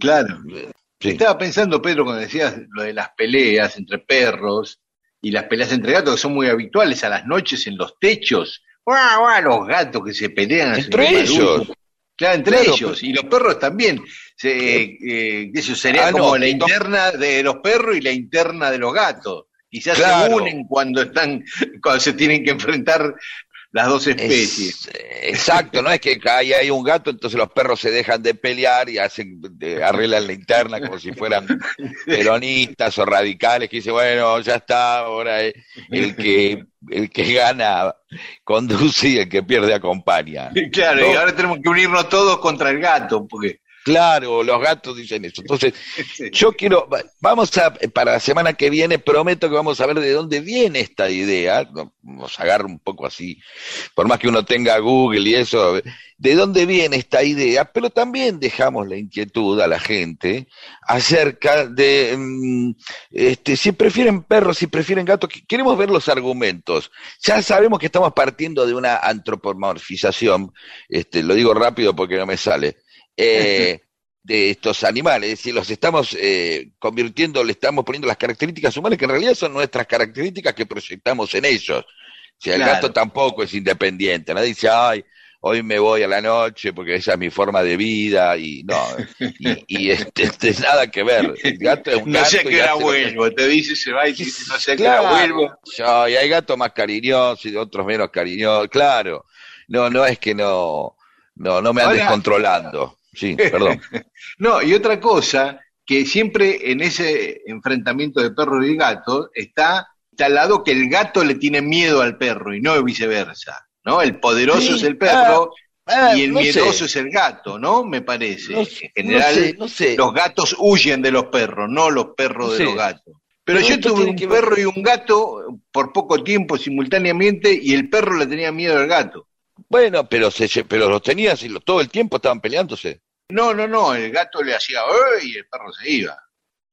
Claro. Sí. Estaba pensando, Pedro, cuando decías lo de las peleas entre perros y las peleas entre gatos, que son muy habituales a las noches en los techos. ¡Guau, guau! Los gatos que se pelean. Entre barullo. Claro, entre Claro, ellos. Y los perros también. Se, eh, qué sé yo, sería Ah, como no, la no. interna de los perros y la interna de los gatos. Quizás se unen cuando están, cuando se tienen que enfrentar las dos especies. Es- exacto, no es que ahí hay un gato, entonces los perros se dejan de pelear y hacen, arreglan la interna como si fueran peronistas o radicales que dicen, bueno, ya está, ahora eh, el que, el que gana conduce y el que pierde acompaña. Claro, y ahora tenemos que unirnos todos contra el gato, porque Claro, los gatos dicen eso. Entonces, yo quiero, vamos a, para la semana que viene, prometo que vamos a ver de dónde viene esta idea, vamos a agarrar un poco así, por más que uno tenga Google y eso, de dónde viene esta idea, pero también dejamos la inquietud a la gente acerca de mm, este, si prefieren perros, si prefieren gatos, queremos ver los argumentos. Ya sabemos que estamos partiendo de una antropomorfización, este, lo digo rápido porque no me sale eh, de estos animales, es decir, los estamos eh, convirtiendo, le estamos poniendo las características humanas que en realidad son nuestras características que proyectamos en ellos. O sea, el gato tampoco es independiente, nadie dice, ay, hoy me voy a la noche porque esa es mi forma de vida y no, y, este, este, nada que ver. El gato es un no sé qué hora vuelvo, te dice, se va y dice, no sé qué hora vuelvo. y hay gatos más cariñosos y otros menos cariñosos, claro. No, no es que no, no, no me andes controlando. Sí, perdón. no, y otra cosa, que siempre en ese enfrentamiento de perro y gato está, está al lado que el gato le tiene miedo al perro y no viceversa, ¿no? El poderoso es el perro ah, ah, y el miedoso es el gato, ¿no? Me parece. en general, los gatos huyen de los perros, no los perros de los gatos. Pero yo tuve un perro y un gato por poco tiempo simultáneamente y el perro le tenía miedo al gato. Bueno, pero se, pero los tenías y todo el tiempo estaban peleándose. No, no, no, el gato le hacía y el perro se iba.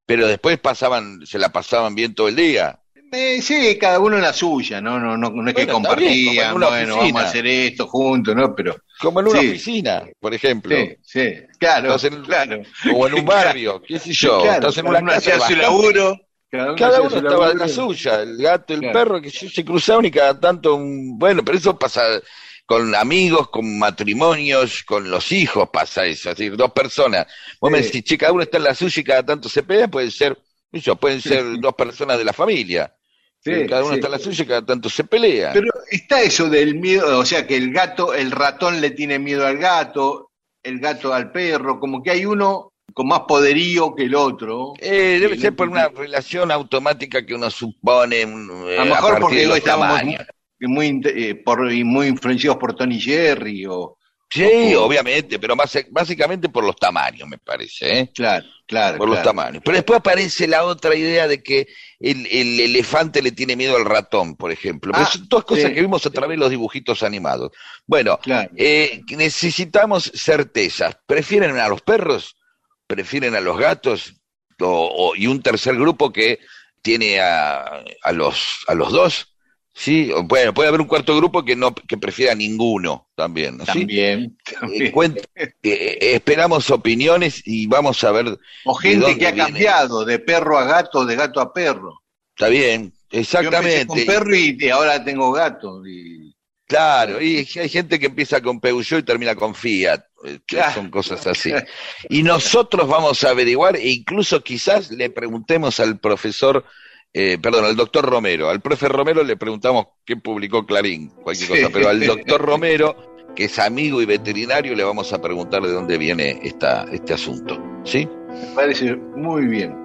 Pero después pasaban, se la pasaban bien todo el día. Eh, sí, cada uno en la suya, no, no, no, no es que compartían, bueno, vamos a hacer esto juntos, ¿no? Pero como en una oficina, por ejemplo. Sí, sí, claro, claro. O en un barrio, qué sé yo. Claro, en una casa su laburo. Cada uno, estaba en la suya, el gato, el perro, que se cruzaban y cada tanto un... Bueno, pero eso pasa con amigos, con matrimonios, con los hijos pasa eso, es decir, dos personas. Vos me decís, che, cada uno está en la suya y cada tanto se pelea, pueden ser, eso, pueden ser dos personas de la familia. cada uno está en la suya y cada tanto se pelea. Pero está eso del miedo, o sea, que el gato, el ratón le tiene miedo al gato, el gato al perro, como que hay uno con más poderío que el otro. Eh, debe ser por una relación automática que uno supone. a lo mejor porque hoy estamos muy, eh, por, muy influenciados por Tony Jerry o... Sí, obviamente, pero más, básicamente por los tamaños, me parece. ¿eh? Claro, claro. Por los tamaños. Pero después aparece la otra idea de que el, elefante le tiene miedo al ratón, por ejemplo. Ah, son todas cosas que vimos a través de los dibujitos animados. Bueno, eh, necesitamos certezas. ¿Prefieren a los perros? ¿Prefieren a los gatos? O, y un tercer grupo que tiene a, a, los, a los dos Sí, bueno, puede haber un cuarto grupo que no que prefiera ninguno también. También. Eh, eh, esperamos opiniones y vamos a ver. O gente que ha cambiado de perro a gato, de gato a perro. Está bien, exactamente. Yo con perro y ahora tengo gato. Y... Claro, y hay gente que empieza con Peugeot y termina con Fiat, eh, son cosas así. Y nosotros vamos a averiguar e incluso quizás le preguntemos al profesor eh, perdón, al doctor Romero. Al profe Romero le preguntamos qué publicó Clarín, cualquier cosa, pero al doctor Romero, que es amigo y veterinario, le vamos a preguntar de dónde viene esta, este asunto. ¿Sí? Me parece muy bien.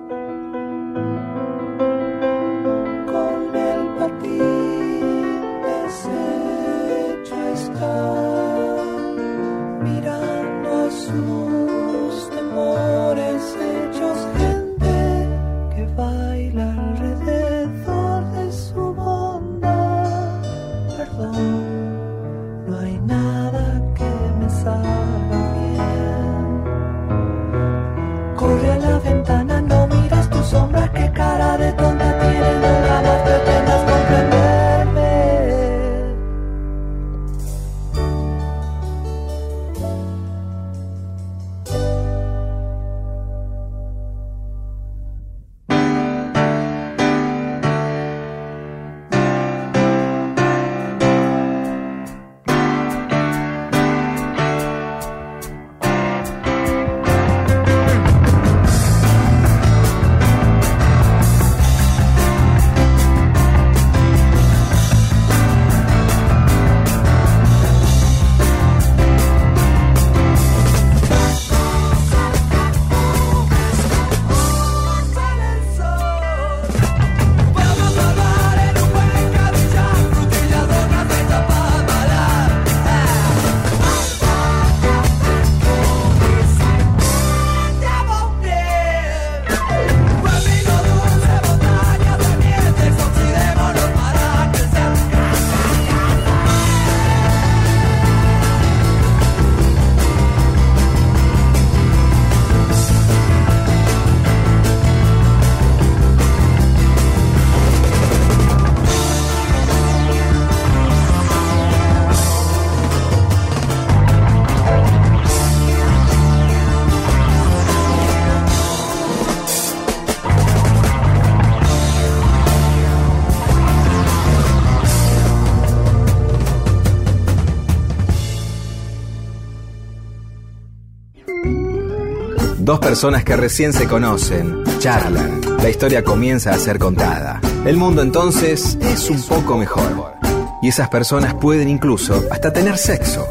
Dos personas que recién se conocen, charlan, la historia comienza a ser contada. El mundo entonces es un poco mejor. Y esas personas pueden incluso hasta tener sexo.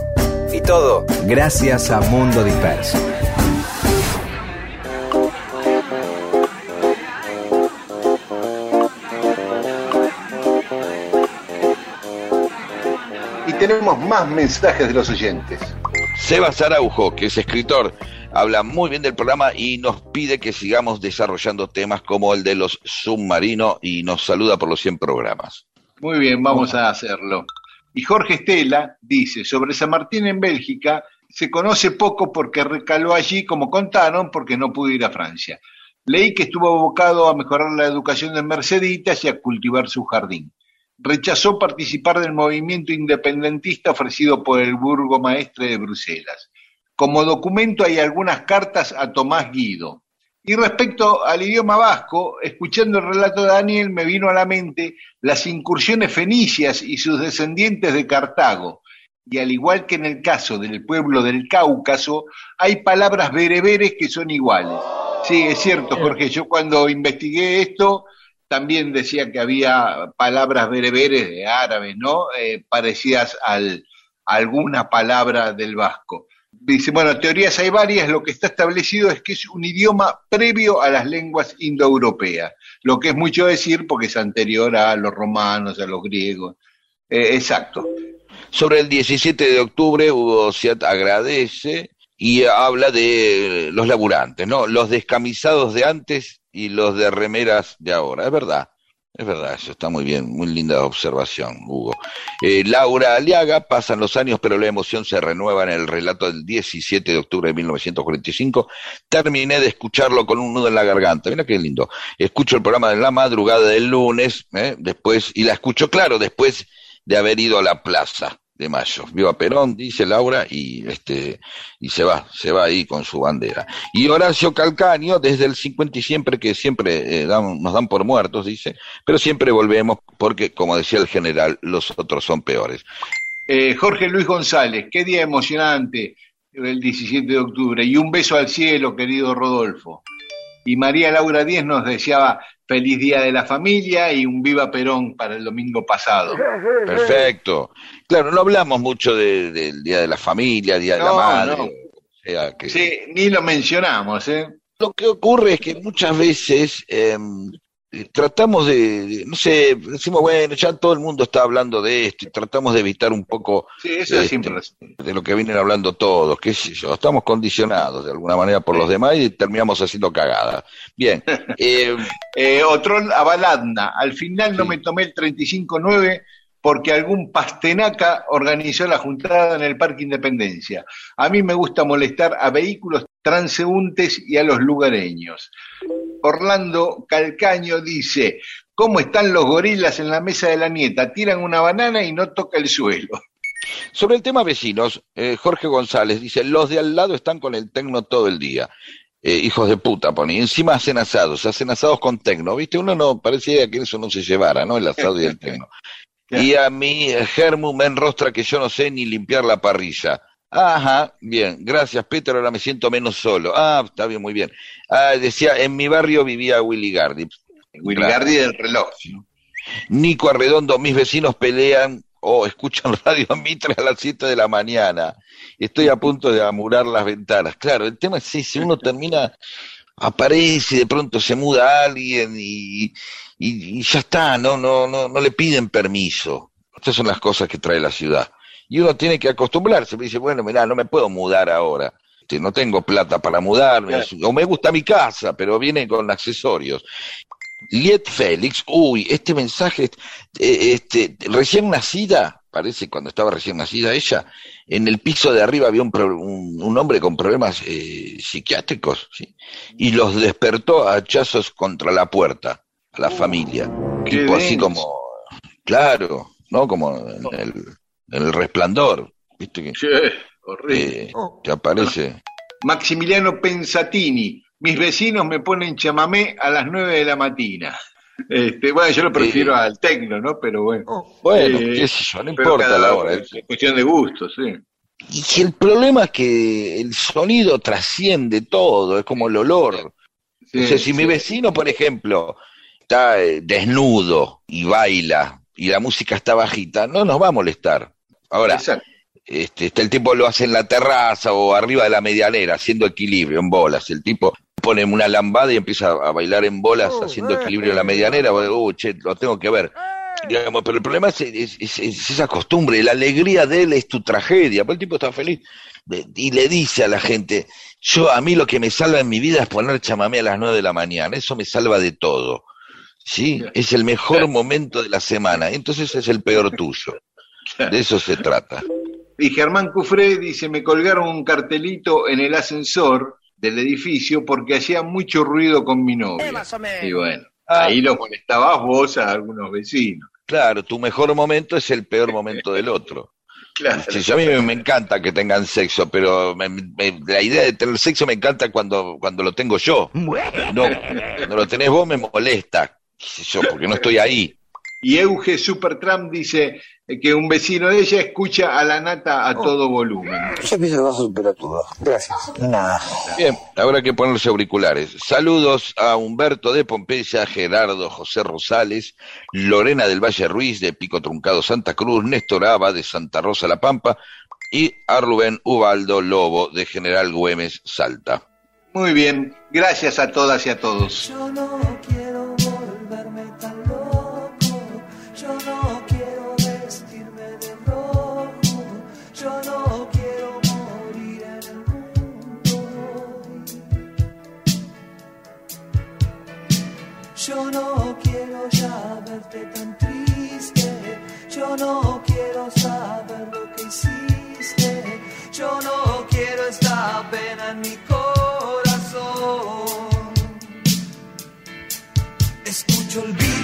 Y todo gracias a Mundo Disperso. Y tenemos más mensajes de los oyentes. Sebas Araujo, que es escritor, habla muy bien del programa y nos pide que sigamos desarrollando temas como el de los submarinos y nos saluda por los 100 programas. Muy bien, vamos a hacerlo. Y Jorge Estela dice, sobre San Martín en Bélgica, se conoce poco porque recaló allí, como contaron, porque no pudo ir a Francia. Leí que estuvo abocado a mejorar la educación de Merceditas y a cultivar su jardín. Rechazó participar del movimiento independentista ofrecido por el burgomaestre de Bruselas. Como documento hay algunas cartas a Tomás Guido. Y respecto al idioma vasco, escuchando el relato de Daniel me vino a la mente las incursiones fenicias y sus descendientes de Cartago. Y al igual que en el caso del pueblo del Cáucaso, hay palabras bereberes que son iguales. Sí, es cierto, Jorge, yo cuando investigué esto también decía que había palabras bereberes de árabes, ¿no? Eh, parecidas al, a alguna palabra del vasco. Dice, bueno, teorías hay varias, lo que está establecido es que es un idioma previo a las lenguas indoeuropeas, lo que es mucho decir porque es anterior a los romanos, a los griegos. Eh, exacto. Sobre el 17 de octubre, Hugo Siat agradece y habla de los laburantes, ¿no? Los descamisados de antes y los de remeras de ahora, es verdad. Es verdad, eso está muy bien, muy linda observación, Hugo. Eh, Laura Aliaga, pasan los años, pero la emoción se renueva en el relato del 17 de octubre de 1945. Terminé de escucharlo con un nudo en la garganta. Mira qué lindo. Escucho el programa de la madrugada del lunes, ¿eh? después, y la escucho, claro, después de haber ido a la plaza de mayo. Viva Perón, dice Laura, y este, y se va, se va ahí con su bandera. Y Horacio Calcaño, desde el 50 y siempre que siempre eh, nos dan por muertos, dice, pero siempre volvemos porque, como decía el general, los otros son peores. Eh, Jorge Luis González, qué día emocionante el 17 de octubre. Y un beso al cielo, querido Rodolfo. Y María Laura Díez nos deseaba feliz día de la familia y un viva Perón para el domingo pasado. Perfecto. Claro, no hablamos mucho de- del día de la familia, día de la madre. no. o sea que- Sí, ni lo mencionamos, ¿eh? Lo que ocurre es que muchas veces em, eh, tratamos de, de- no sé, decimos, bueno, ya todo el mundo está hablando de esto y tratamos de evitar un poco Sí, eso es Este, de lo que vienen hablando todos, qué sé yo, estamos condicionados de alguna manera por los demás y terminamos haciendo cagadas. Bien, eh, Eh, Otrón Abaladna, al final no me tomé el 35-9 porque algún pastenaca organizó la juntada en el Parque Independencia. A mí me gusta molestar a vehículos transeúntes y a los lugareños. Orlando Calcaño dice, ¿cómo están los gorilas en la mesa de la nieta? Tiran una banana y no toca el suelo. Sobre el tema vecinos, eh, Jorge González dice, los de al lado están con el tecno todo el día. Eh, hijos de puta, pone. Y encima hacen asados, hacen asados con tecno. ¿Viste? Uno no, parecía que eso no se llevara, ¿no? El asado y el tecno. Y a mí, Germu me enrostra que yo no sé ni limpiar la parrilla. Ajá, bien, gracias Peter, ahora me siento menos solo. Ah, está bien, muy bien. Ah, decía, en mi barrio vivía Willy Gardi. Willy Claro. Gardi del reloj. Nico Arredondo, mis vecinos pelean o escuchan Radio Mitre a las 7 de la mañana. Estoy a punto de amurar las ventanas. Claro, el tema es ese, uno termina, aparece, de pronto se muda alguien y, y, y ya está, no, no, no, no le piden permiso. Estas son las cosas que trae la ciudad. Y uno tiene que acostumbrarse, me dice, bueno, mirá, no me puedo mudar ahora. Este, No tengo plata para mudarme, o me gusta mi casa, pero viene con accesorios. Liet Félix, uy, este mensaje, eh, este, recién nacida, parece cuando estaba recién nacida ella, en el piso de arriba había un, un, un hombre con problemas eh, psiquiátricos, ¿sí? y los despertó a hachazos contra la puerta, a la familia. qué Tipo así como, claro, ¿no? Como en el, en el resplandor, ¿viste? Que, Che, horrible. eh, que aparece. Maximiliano Pensatini, mis vecinos me ponen chamamé a las 9 de la mañana. Este, bueno, yo lo prefiero Sí. al tecno, ¿no? Pero bueno. Bueno, Eh, qué sé yo, no importa la hora. Es cuestión de gusto, sí. Y el problema es que el sonido trasciende todo, es como el olor. Sí, o sea, si mi vecino, por ejemplo, está eh, desnudo y baila y la música está bajita, no nos va a molestar. Ahora, Exacto. este, este, el tipo lo hace en la terraza o arriba de la medianera, haciendo equilibrio en bolas. El tipo pone una lambada y empieza a bailar en bolas haciendo equilibrio en la medianera. Uh, che, lo tengo que ver. Digamos, pero el problema es, es- es- es esa costumbre, la alegría de él es tu tragedia, porque el tipo está feliz y le dice a la gente, yo a mí lo que me salva en mi vida es poner chamamé a las nueve de la mañana, eso me salva de todo, ¿sí? Es el mejor momento de la semana, entonces es el peor tuyo, de eso se trata. Y Germán Cufré dice, me colgaron un cartelito en el ascensor del edificio porque hacía mucho ruido con mi novia. Y bueno, Ah. ahí lo molestabas vos a algunos vecinos. Claro, tu mejor momento es el peor momento del otro. Claro. Sí, a mí me, me encanta que tengan sexo, pero me- me- la idea de tener sexo me encanta cuando, cuando lo tengo yo. No, cuando lo tenés vos me molesta, qué sé yo, porque no estoy ahí. Y Euge Supertramp dice que un vecino de ella escucha a la nata a todo volumen. Yo pienso que vas a superar todo. Gracias. Nada. Bien, habrá que ponerse auriculares. Saludos a Humberto de Pompeya, Gerardo José Rosales, Lorena del Valle Ruiz de Pico Truncado Santa Cruz, Néstor Aba de Santa Rosa La Pampa y a Rubén Ubaldo Lobo de General Güemes Salta. Muy bien, gracias a todas y a todos. Yo no quiero Yo no quiero ya verte tan triste, yo no quiero saber lo que hiciste, yo no quiero esta pena en mi corazón. Escucho el beat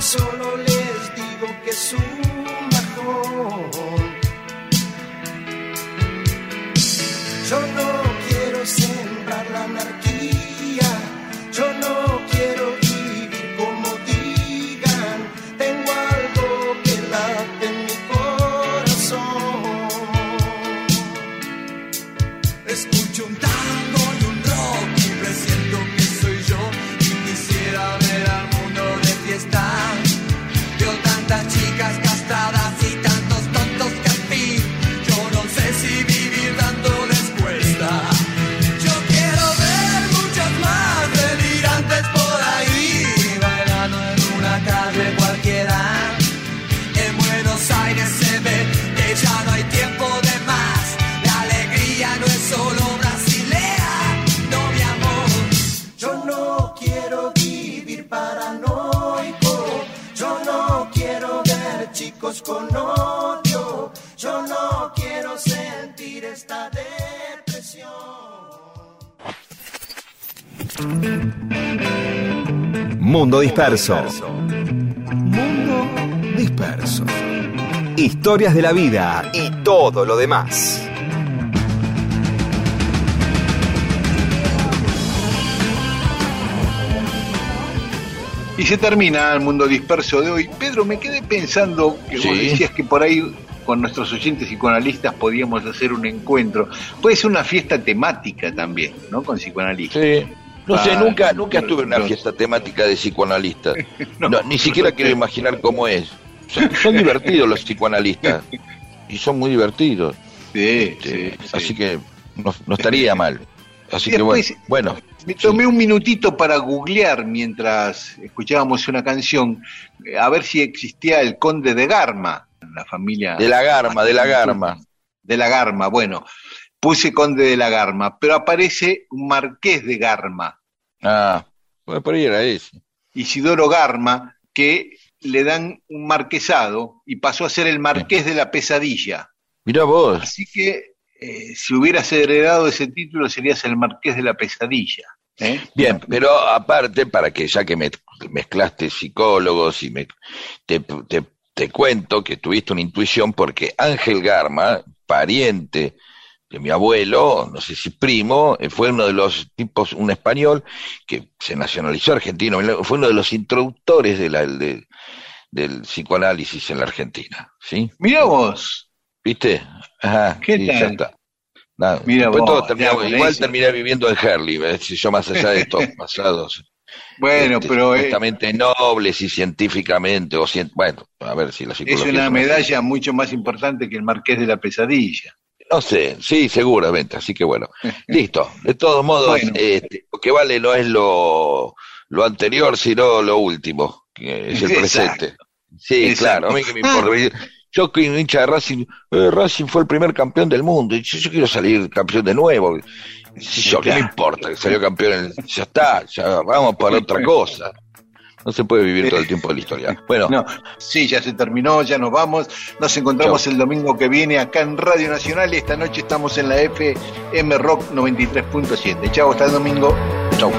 solo les digo que es Mundo Disperso. Mundo Disperso. Historias de la vida y todo lo demás. Y se termina el mundo disperso de hoy. Pedro, me quedé pensando que vos Sí. decías que por ahí con nuestros oyentes psicoanalistas podíamos hacer un encuentro. Puede ser una fiesta temática también, ¿no? Con psicoanalistas. Sí. No sé, nunca, nunca estuve en una fiesta temática de psicoanalistas. No, No, ni siquiera quiero imaginar cómo es. Son, son divertidos los psicoanalistas. Y son muy divertidos. Sí, Este, sí, sí. Así que no, no estaría mal. Así que bueno, Me tomé un minutito para googlear mientras escuchábamos una canción, eh, a ver si existía el conde de Garma, la familia... de la garma, de la garma. De la Garma, bueno. puse conde de la Garma, pero aparece un marqués de Garma. Ah, bueno, por ahí era ese. Isidoro Garma, que le dan un marquesado y pasó a ser el marqués de la pesadilla. Mirá vos. Así que eh, si hubieras heredado ese título serías el marqués de la pesadilla. ¿eh? Bien, pero aparte, para que ya que me mezclaste psicólogos y me, te, te, te cuento que tuviste una intuición porque Ángel Garma, pariente de mi abuelo, no sé si primo, eh, fue uno de los tipos, un español que se nacionalizó argentino, fue uno de los introductores de la, de, del psicoanálisis en la Argentina, ¿sí? Mira vos. ¿Viste? Ajá, ¿Qué sí, tal? ya está. Nada, Mira vos, todo ya, igual terminé viviendo en ¿ves? Si yo más allá de estos pasados Bueno, este, pero eh, supuestamente nobles y científicamente, o cien- bueno, a ver si la es psicología una es medalla mucho más importante que el marqués de la pesadilla. No sé, sí, seguramente, así que bueno, listo. De todos modos, Bueno. este, lo que vale no es lo, lo anterior, sino lo último, que es el Exacto. presente. Sí, Exacto. claro, a mí que me importa. Yo que hincha de Racing, eh, Racing fue el primer campeón del mundo, y yo, yo quiero salir campeón de nuevo. Sí, yo, ¿qué me importa que salió campeón? en- Ya está, ya vamos para otra cosa. No se puede vivir todo el tiempo de la historia. Bueno, No, sí, ya se terminó, ya nos vamos. Nos encontramos Chau. el domingo que viene acá en Radio Nacional. Esta noche estamos en la FM Rock 93.7. Chao, hasta el domingo. chau.